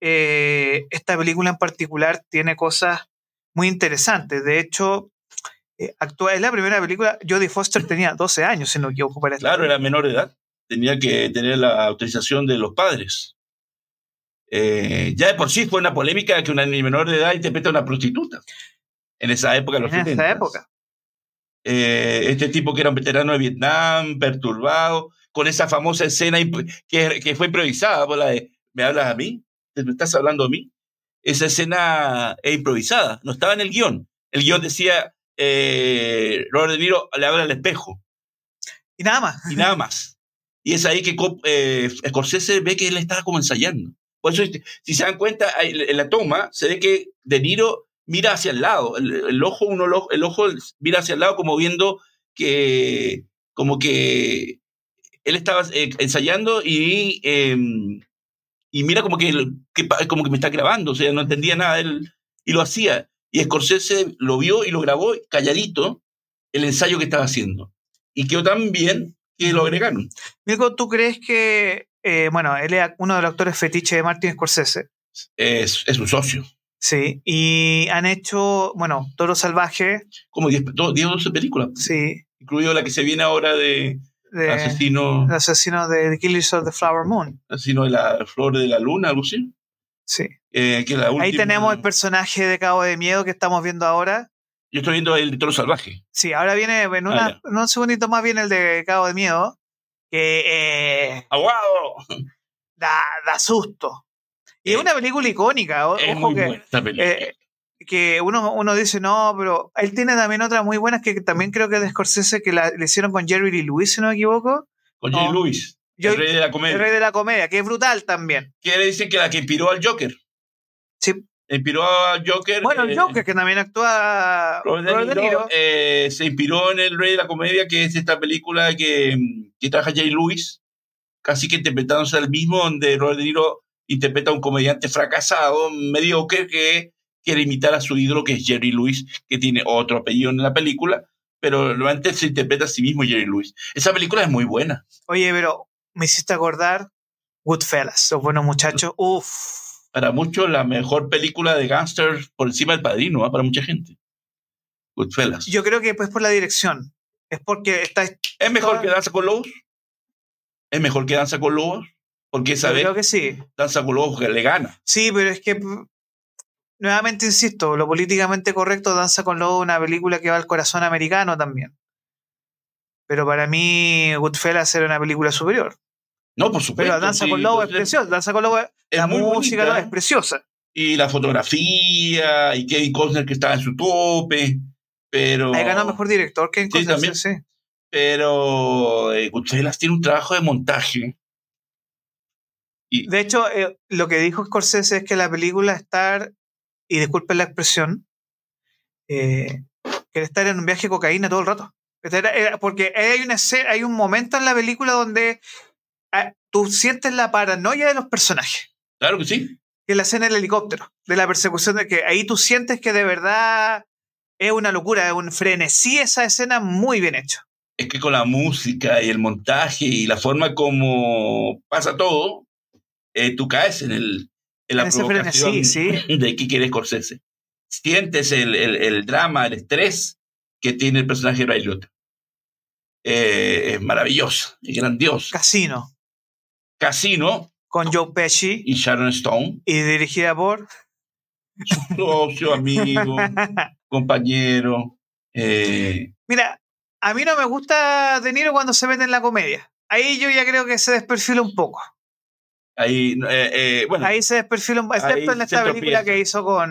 eh, esta película en particular tiene cosas muy interesantes. De hecho, eh, actúa, es la primera película, Jodie Foster tenía 12 años, si no me equivoco, para Claro, era menor de edad. Tenía que tener la autorización de los padres. Eh, ya de por sí fue una polémica que una niña menor de edad interpreta a una prostituta. En esa época, en los en esa 70. época. Eh, este tipo que era un veterano de Vietnam, perturbado, con esa famosa escena que, que fue improvisada por la de, ¿me hablas a mí? ¿Me estás hablando a mí? Esa escena es improvisada, no estaba en el guion. El guion decía, eh, Robert De Niro le habla al espejo Y nada más. y nada más. Y es ahí que eh, Scorsese ve que él estaba como ensayando. Por eso, si se dan cuenta, en la toma se ve que De Niro mira hacia el lado. El, el ojo, uno, el ojo mira hacia el lado como viendo que, como que él estaba eh, ensayando y, eh, y mira como que, como que me está grabando. O sea, no entendía nada. Él, y lo hacía. Y Scorsese lo vio y lo grabó calladito el ensayo que estaba haciendo. Y quedó tan bien que lo agregaron. Mirko, ¿tú crees que, eh, bueno, él es uno de los actores fetiche de Martin Scorsese? Es, es un socio. Sí, y han hecho, bueno, Toro Salvaje, Como 10 do- 10 o 12 películas, sí, incluido la que se viene ahora de de Asesino, el asesino de The Killers of the Flower Moon. asesino de la Flor de la Luna, algo así. Sí. Eh, que Ahí tenemos el personaje de Cabo de Miedo que estamos viendo ahora. Yo estoy viendo el de Toro Salvaje. Sí, ahora viene, en, una- Ah, en un segundito más viene el de Cabo de Miedo, que eh, ¡Aguado! da, da susto. Y es Eh, una película icónica, Es muy que, buena esta película. eh, que uno, uno dice, no, pero él tiene también otras muy buenas que también creo que es de Scorsese, que la, le hicieron con Jerry Lee Lewis, si no me equivoco. Con Jerry no. Lewis, Yo- el rey de la El comedia. rey de la comedia, que es brutal también. Que le dicen que la que inspiró al Joker. Sí. Inspiró al Joker. Bueno, el eh, Joker, que también actúa Robert De Robert De Niro, Niro. eh, se inspiró en El Rey de la Comedia, que es esta película que, que trabaja Jay Lewis, casi que interpretándose al mismo, donde Robert De Niro interpreta a un comediante fracasado, mediocre, que quiere imitar a su ídolo, que es Jerry Lewis, que tiene otro apellido en la película, pero normalmente se interpreta a sí mismo Jerry Lewis. Esa película es muy buena. Oye, pero me hiciste acordar Goodfellas, los buenos muchachos. Uf. Para muchos, la mejor película de gangsters por encima del padrino, ¿ah? para mucha gente. Goodfellas. Yo creo que pues por la dirección. Es porque está. ¿Es mejor toda- que Danza con Lobos? ¿Es mejor que Danza con Lobos? Porque esa Yo vez creo que sí. Danza con Lobos que le gana. Sí, pero es que. Nuevamente insisto, lo políticamente correcto danza con lobo una película que va al corazón americano también. Pero para mí, Goodfellas era una película superior. No, por supuesto. Pero Danza sí, con Lobo es preciosa. Danza con Lobo, es la música bonita. es preciosa. Y la fotografía, y Kevin Costner que estaba en su tope. Pero. Ahí ganó mejor director que en Sí, cosas, también. sí. Pero eh, Goodfellas tiene un trabajo de montaje. Y, De hecho, eh, lo que dijo Scorsese es que la película estar, y disculpen la expresión, eh, estar en un viaje de cocaína todo el rato. Era- era- porque hay, una, hay un momento en la película donde ah, tú sientes la paranoia de los personajes. claro que sí. Que es la escena del helicóptero, de la persecución, de que ahí tú sientes que de verdad es una locura, es un frenesí esa escena muy bien hecho. Es que con la música y el montaje y la forma como pasa todo, eh, tú caes en, el, la provocación frenesí, sí. de Scorsese. Sientes el, el, el drama, el estrés que tiene el personaje de Ray Liotta. Eh, es maravilloso, es grandioso. Casino, Casino con Joe Pesci y Sharon Stone, y dirigida por... socio, amigo, compañero. eh, Mira, a mí no me gusta De Niro cuando se mete en la comedia. Ahí yo ya creo que se desperfila un poco. Ahí, eh, eh, bueno, Ahí se desperfila excepto en esta película tropieza. que hizo con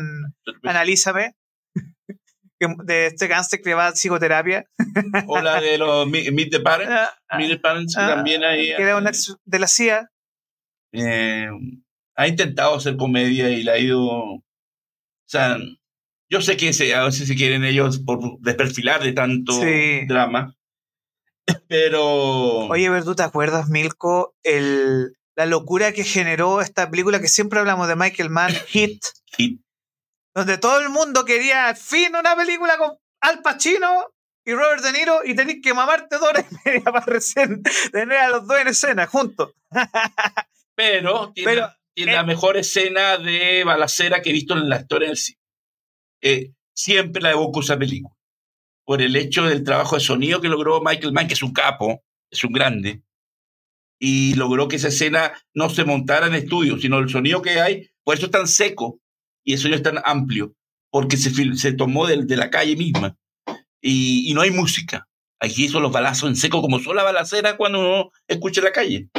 Analízame, de este cáncer que va a psicoterapia. o la de los Meet the Parents, Ah, Meet the Parents, que ah, también ahí. que era un ex de la CIA. eh, ha intentado hacer comedia y la ha ido. O sea, Yo sé que se, a veces se quieren ellos por desperfilar de tanto Sí. drama, pero Oye, ver, ¿tú te acuerdas, Milko, el, la locura que generó esta película que siempre hablamos de Michael Mann, Hit, Hit. donde todo el mundo quería al fin una película con Al Pacino y Robert De Niro y tenés que mamarte dos horas y media para recién tener a los dos en escena juntos. pero tiene, Pero, tiene eh, la mejor escena de balacera que he visto en la historia del cine. Eh, siempre la evoco esa película. Por el hecho del trabajo de sonido que logró Michael Mann, que es un capo, es un grande, y logró que esa escena no se montara en estudio, sino el sonido que hay, por eso es tan seco y el sonido es tan amplio, porque se, se tomó del- de, la calle misma. Y, y no hay música. Aquí hizo los balazos en seco, como son la balacera cuando uno escucha la calle.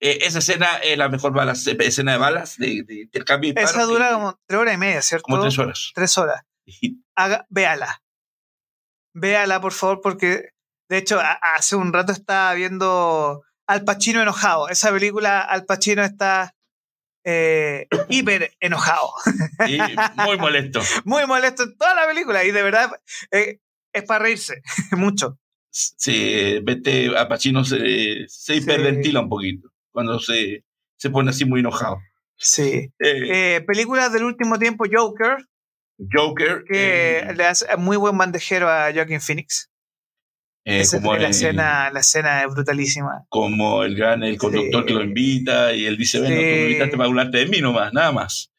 Eh, esa escena es la mejor balas- escena de balas, de, de intercambio de Esa dura que- como tres horas y media, ¿cierto? como tres horas. Tres horas. Haga, véala. Véala, por favor, porque de hecho a- hace un rato estaba viendo Al Pacino enojado. Esa película, Al Pacino está eh, hiper enojado. Y muy molesto. Muy molesto en toda la película y de verdad eh, es para reírse mucho. Se, vete, a Pacino se, se hiperventila un poquito cuando se, se pone así muy enojado. Sí. Eh, Eh, películas del último tiempo, Joker, Joker, que le hace muy buen bandejero a Joaquin Phoenix. Eh, Esa- como, la, el, escena, la escena es brutalísima. como el gran el conductor Sí. que lo invita y él dice, bueno, tú me invitaste para hablarte de mí nomás, nada más.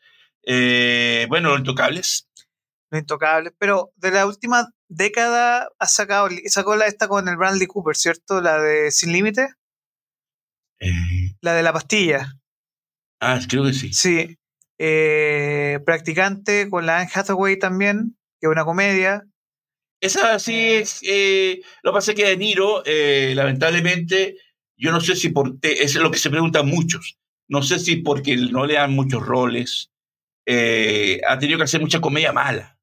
Eh, bueno, los intocables. Lo intocable. Pero de la última década ha sacado, sacó la esta con el Bradley Cooper, ¿cierto? La de Sin Límite, Eh, la de la pastilla. ah, creo que sí. Sí. Eh, practicante con la Anne Hathaway también, que es una comedia. Esa sí es. eh, lo que pasa es que De Niro, eh, lamentablemente, yo no sé si por. te- es lo que se preguntan muchos. No sé si porque no le dan muchos roles. eh, ha tenido que hacer mucha comedia mala.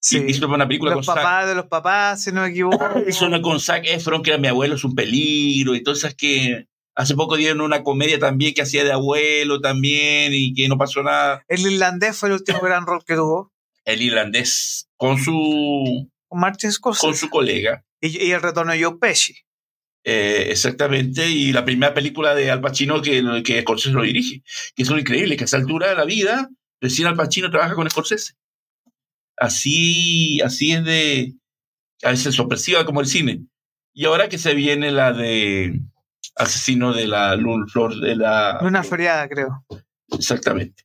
Sí. Y Hizo una película Los con Zac, papás de los papás, si no me equivoco. hizo una con Zac Efron, que era mi abuelo es un peligro. Y todas esas que. Hace poco dieron una comedia también que hacía de abuelo también y que no pasó nada. El irlandés fue el último gran rol que tuvo. El irlandés con su, Martin Scorsese. con su colega. Y, y el retorno de Joe Pesci. Eh, exactamente, y la primera película de Al Pacino que, que Scorsese lo dirige, que es lo increíble, que a esa altura de la vida, recién Al Pacino trabaja con Scorsese. Así, así es de, a veces sorpresiva como el cine. Y ahora que se viene la de Asesino de la Luna Flor de la... Luna Feriada, creo. Exactamente.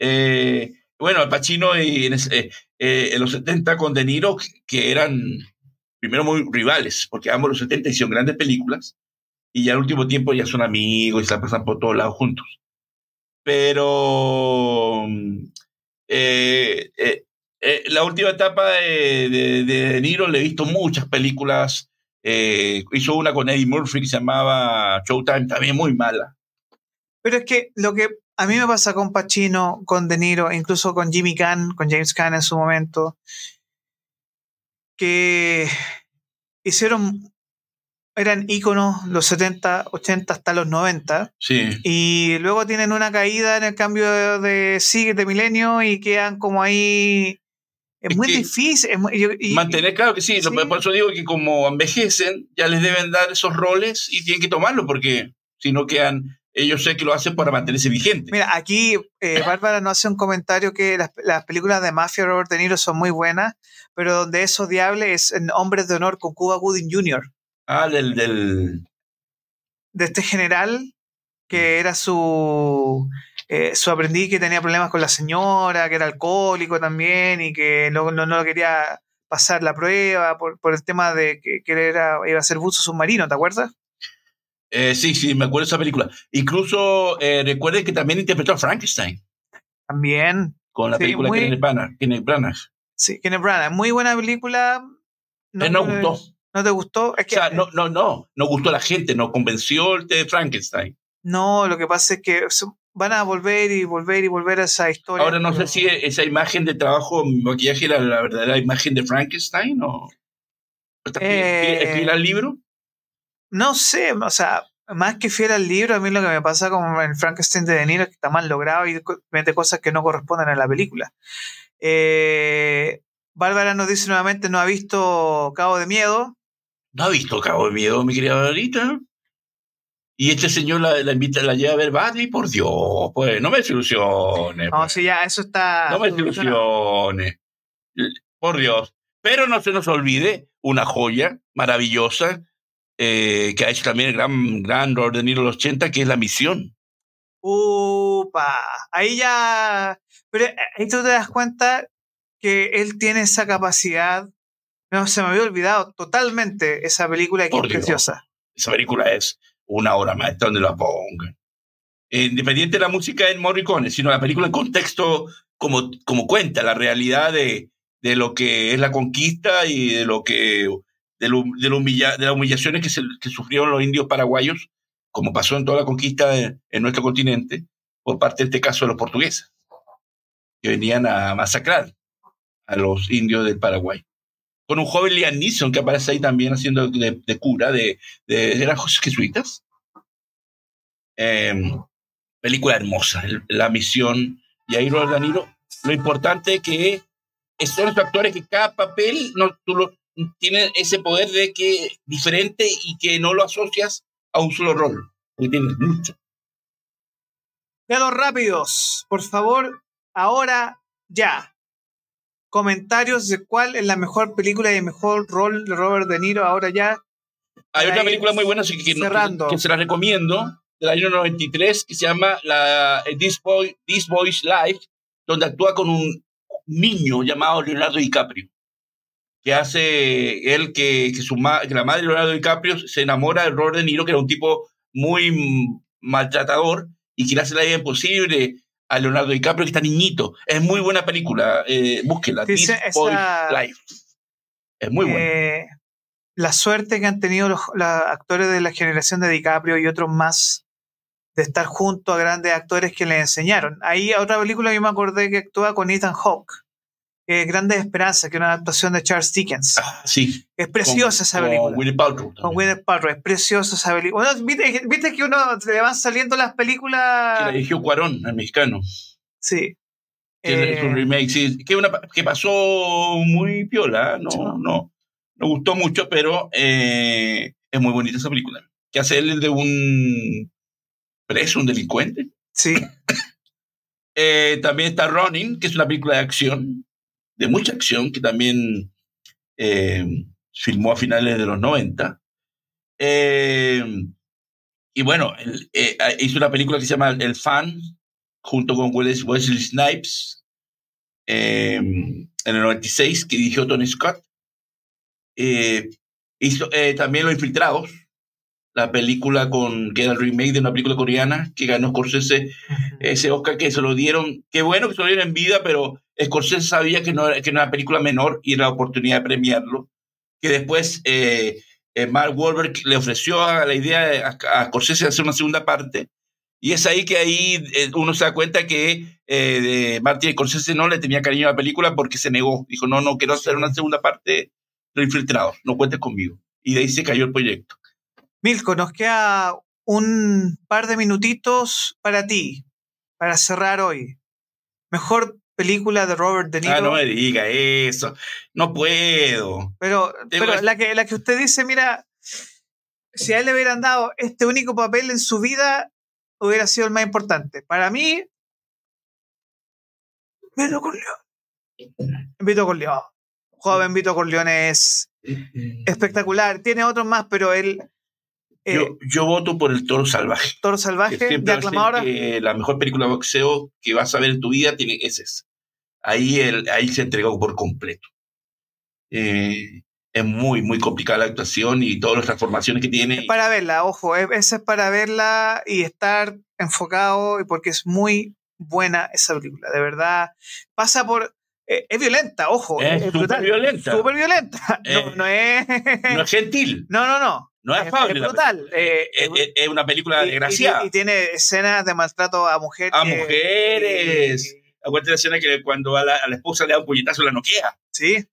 Eh, bueno, Al Pacino y en, eh, eh, los 70 con De Niro, que eran primero muy rivales, porque ambos los 70 hicieron grandes películas, y ya al último tiempo ya son amigos y se pasan por todos lados juntos. Pero mm, eh, la última etapa de, de, de Niro le he visto muchas películas. hizo una con Eddie Murphy que se llamaba Showtime, también muy mala. Pero es que lo que a mí me pasa con Pacino, con De Niro, incluso con Jimmy Caan, con James Caan en su momento, que hicieron, eran íconos los 70, 80 hasta los 90, Sí. y luego tienen una caída en el cambio de, de siglo, de milenio, y quedan como ahí. Es, Es muy difícil. es muy- yo- y- Mantener, claro que sí, Sí. por eso digo que como envejecen, ya les deben dar esos roles y tienen que tomarlo, porque si no quedan, ellos sé que lo hacen para mantenerse vigentes. Mira, aquí eh, Bárbara nos hace un comentario que las, las películas de mafia Robert De Niro son muy buenas, pero donde es odiable es en Hombres de Honor con Cuba Gooding Jr., Ah, del, del, de este general que era su, eh, su aprendiz que tenía problemas con la señora, que era alcohólico también y que no, no, no quería pasar la prueba por, por el tema de que, que era, iba a ser buzo submarino, ¿te acuerdas? Eh, sí, sí, me acuerdo de esa película. Incluso eh, recuerden que también interpretó a Frankenstein También. con la Sí, película muy- de Kenneth Branagh. Kenneth Branagh. Sí, Kenneth Branagh, muy buena película. Eh, no me- gustó. ¿No te gustó? Es O sea, no, no, no, no gustó a la gente, no convenció el de Frankenstein. No, lo que pasa es que van a volver y volver y volver a esa historia. Ahora no pero- sé si esa imagen de trabajo, maquillaje era la verdadera imagen de Frankenstein o... ¿Está fiel- Eh, fiel- fiel al libro? No sé, o sea, más que fiel al libro, a mí lo que me pasa con el Frankenstein de De Niro es que está mal logrado y mete cosas que no corresponden a la película. Eh, Bárbara nos dice nuevamente, no ha visto Cabo de Miedo. ¿No ha visto Cabo de Miedo, mi querida Barbarita? Y este señor la, la invita, la lleva a ver Badly, por Dios, pues no me desilusiones. No, pues. sí, ya, eso está. No me desilusiones. Por Dios. Pero no se nos olvide una joya maravillosa eh, que ha hecho también el gran, gran Robert De Niro los 80, que es La Misión. Upa, ahí ya. Pero eh, ahí tú te das cuenta que él tiene esa capacidad. No, se me había olvidado totalmente esa película que Por es Dios. preciosa. Esa película es una obra maestra donde la pongan. Independiente de la música de Morricone, sino la película en contexto como, como cuenta la realidad de, de lo que es la conquista y de lo que de, lo- de, de las humillaciones que, se, que sufrieron los indios paraguayos, como pasó en toda la conquista de- en nuestro continente, por parte, en este caso, de los portugueses, que venían a masacrar a los indios del Paraguay. Con un joven Liam Neeson que aparece ahí también haciendo de, de cura, de, de, eran jesuitas. Eh, película hermosa, La Misión, y ahí Robert De Niro. Lo importante es que son estos actores que cada papel no, tú lo, tiene ese poder de que diferente y que no lo asocias a un solo rol, porque tienes mucho. Dedos rápidos, por favor, ahora ya. Comentarios de cuál es la mejor película y el mejor rol de Robert De Niro ahora ya. Hay otra película muy buena así que, que, cerrando. que se la recomiendo, del año 93, que se llama la, eh, This, Boy, This Boy's Life, donde actúa con un niño llamado Leonardo DiCaprio, que hace él que, que, su ma- que la madre de Leonardo DiCaprio se enamora de Robert De Niro, que era un tipo muy maltratador y que le hace la vida imposible a Leonardo DiCaprio, que está niñito. Es muy buena película, eh, búsquela, Dice This esa- Life. Es muy buena. Eh, la suerte que han tenido los, los actores de la generación de DiCaprio y otros más de estar junto a grandes actores que le enseñaron. Ahí otra película yo me acordé que actúa con Ethan Hawke, que es Grandes Esperanzas, que es una adaptación de Charles Dickens. Ah, sí. es preciosa con- esa con película. Gwyneth Paltrow Con. Gwyneth Paltrow, es preciosa esa película. Bueno, ¿viste, viste que uno le van saliendo las que películas. la dirigió Cuarón, el mexicano. Sí. Que es un Eh, remake, sí, que, una, que pasó muy piola, no, Sí. no, no gustó mucho, pero eh, es muy bonita esa película. Que hace él de un preso, un delincuente. sí. Eh, también está Running, que es una película de acción, de mucha acción, que también eh, filmó a finales de los 90. Eh, y bueno, eh, hizo una película que se llama El Fan, junto con Wesley, Snipes, en el 96, que dirigió Tony Scott. Hizo también Los Infiltrados, la película con, que era el remake de una película coreana que ganó Scorsese ese Oscar que se lo dieron, qué bueno que se lo dieron en vida, pero Scorsese sabía que no, era- que era una película menor y era la oportunidad de premiarlo. Que después eh, eh, Mark Wahlberg le ofreció a la idea de- a, a Scorsese hacer una segunda parte. Y es ahí que ahí eh, uno se da cuenta que eh, de Martin Scorsese no le tenía cariño a la película porque se negó. Dijo, no, no quiero hacer una segunda parte Infiltrados, no cuentes conmigo. Y de ahí se cayó el proyecto. Milko, nos queda un par de minutitos para ti, para cerrar hoy. Mejor película de Robert De Niro. Ah, no me diga eso. No puedo. Pero, pero es- la, que, la que usted dice, mira, si a él le hubieran dado este único papel en su vida, hubiera sido el más importante. Para mí, Vito Corleone. Vito Corleone. Joven Vito Corleone es espectacular. Tiene otros más, pero él, eh, Yo, yo voto por el toro salvaje. Toro Salvaje, de aclamadora. que la mejor película de boxeo que vas a ver en tu vida tiene es esa. Ahí, él, ahí se entregó por completo. Eh, es muy, muy complicada la actuación y todas las transformaciones que tiene. Es para verla, ojo, es- esa es para verla y estar enfocado, porque es muy buena esa película, de verdad. Pasa por. eh, es violenta, ojo. Es súper brutal, violenta. Súper violenta. Eh, no, no es. no es gentil, no, no, no. No es Es, afable. es brutal. película. eh, es, es- una película y- y- desgraciada. Y, tiene escenas de maltrato a mujeres. A mujeres. Acuérdate la escena que cuando a la, a la esposa le da un puñetazo la noquea. Sí.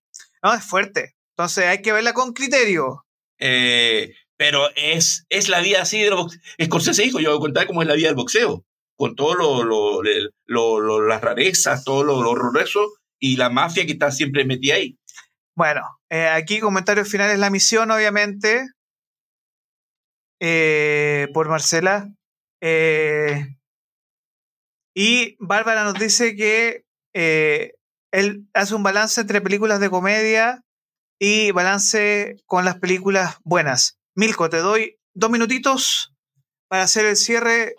No, es fuerte. Entonces hay que verla con criterio. Eh, pero es, es la vida así de los boxeos. Scorsese dijo, yo voy a contar cómo es la vida del boxeo, con todo lo, lo, lo- lo- las rarezas, todo lo, lo horroroso y la mafia que está siempre metida ahí. Bueno, eh, aquí comentarios finales, la misión, obviamente, eh, por Marcela. Eh, y Bárbara nos dice que él hace un balance entre películas de comedia y balance con las películas buenas. Milko, te doy dos minutitos para hacer el cierre,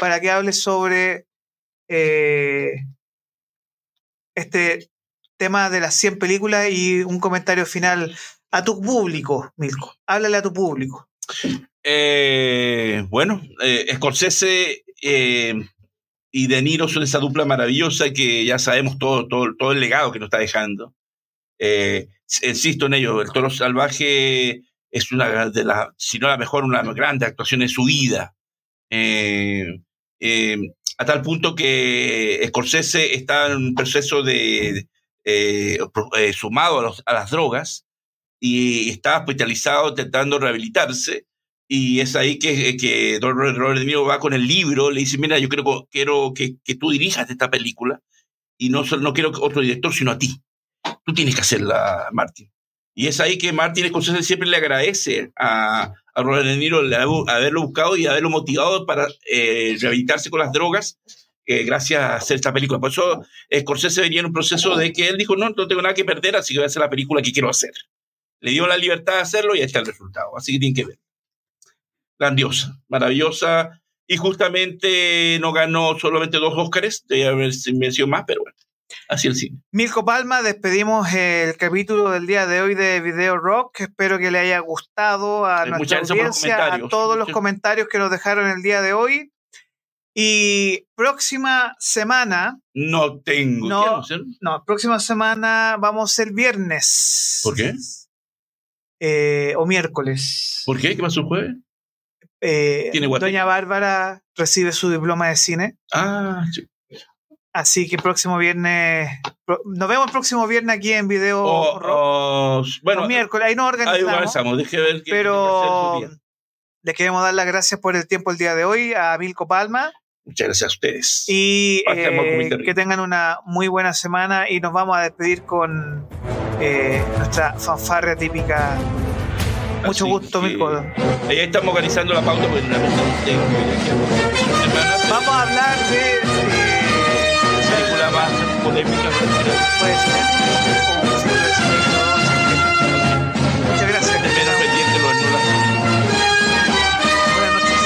para que hables sobre este tema de las 100 películas y un comentario final a tu público, Milko. Háblale a tu público. Eh, bueno, eh, Scorsese eh, y De Niro son esa dupla maravillosa que ya sabemos todo, todo, todo el legado que nos está dejando. Insisto en ello, El Toro Salvaje es una de las, si no la mejor, una grande actuación en su vida. a tal punto que Scorsese está en un proceso de, sumado a, las drogas y está hospitalizado intentando rehabilitarse. Y es ahí que, que Robert De Niro va con el libro, le dice, mira, yo quiero, quiero que, que tú dirijas esta película y no, no quiero otro director, sino a ti. Tú tienes que hacerla, Martin. Y es ahí que Martin Scorsese siempre le agradece a, a Robert De Niro haberlo buscado y haberlo motivado para eh, rehabilitarse con las drogas gracias a hacer esta película. Por eso Scorsese venía en un proceso de que él dijo, no, no tengo nada que perder, así que voy a hacer la película que quiero hacer. Le dio la libertad de hacerlo y ahí está el resultado. Así que tienen que ver. Grandiosa, maravillosa. Y justamente no ganó solamente dos Óscares, debe haber mencionado más, pero bueno, así el cine. Milko Palma, despedimos el capítulo del día de hoy de Video Rock. Espero que le haya gustado a nuestra audiencia, a todos los comentarios que nos dejaron el día de hoy. Y próxima semana. No tengo. No, no, próxima semana vamos el viernes. ¿Por qué? Eh, o miércoles. ¿Por qué? ¿Qué pasa el jueves? Eh, Doña Bárbara recibe su diploma de cine. Ah, sí. Así que próximo viernes. Nos vemos el próximo viernes aquí en video. bueno, miércoles, ahí nos organizamos. Ahí organizamos, deje ver qué Pero le queremos dar las gracias por el tiempo el día de hoy a Milko Palma. Muchas gracias a ustedes. Y eh, que tengan una muy buena semana y nos vamos a despedir con eh, nuestra fanfarria típica. Mucho gusto, Milko. Ahí estamos organizando la pauta porque una Vamos a hablar de. Eh, película más polémica. Puede ser. Muchas gracias. menos pendiente lo de Buenas noches.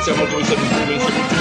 Hacemos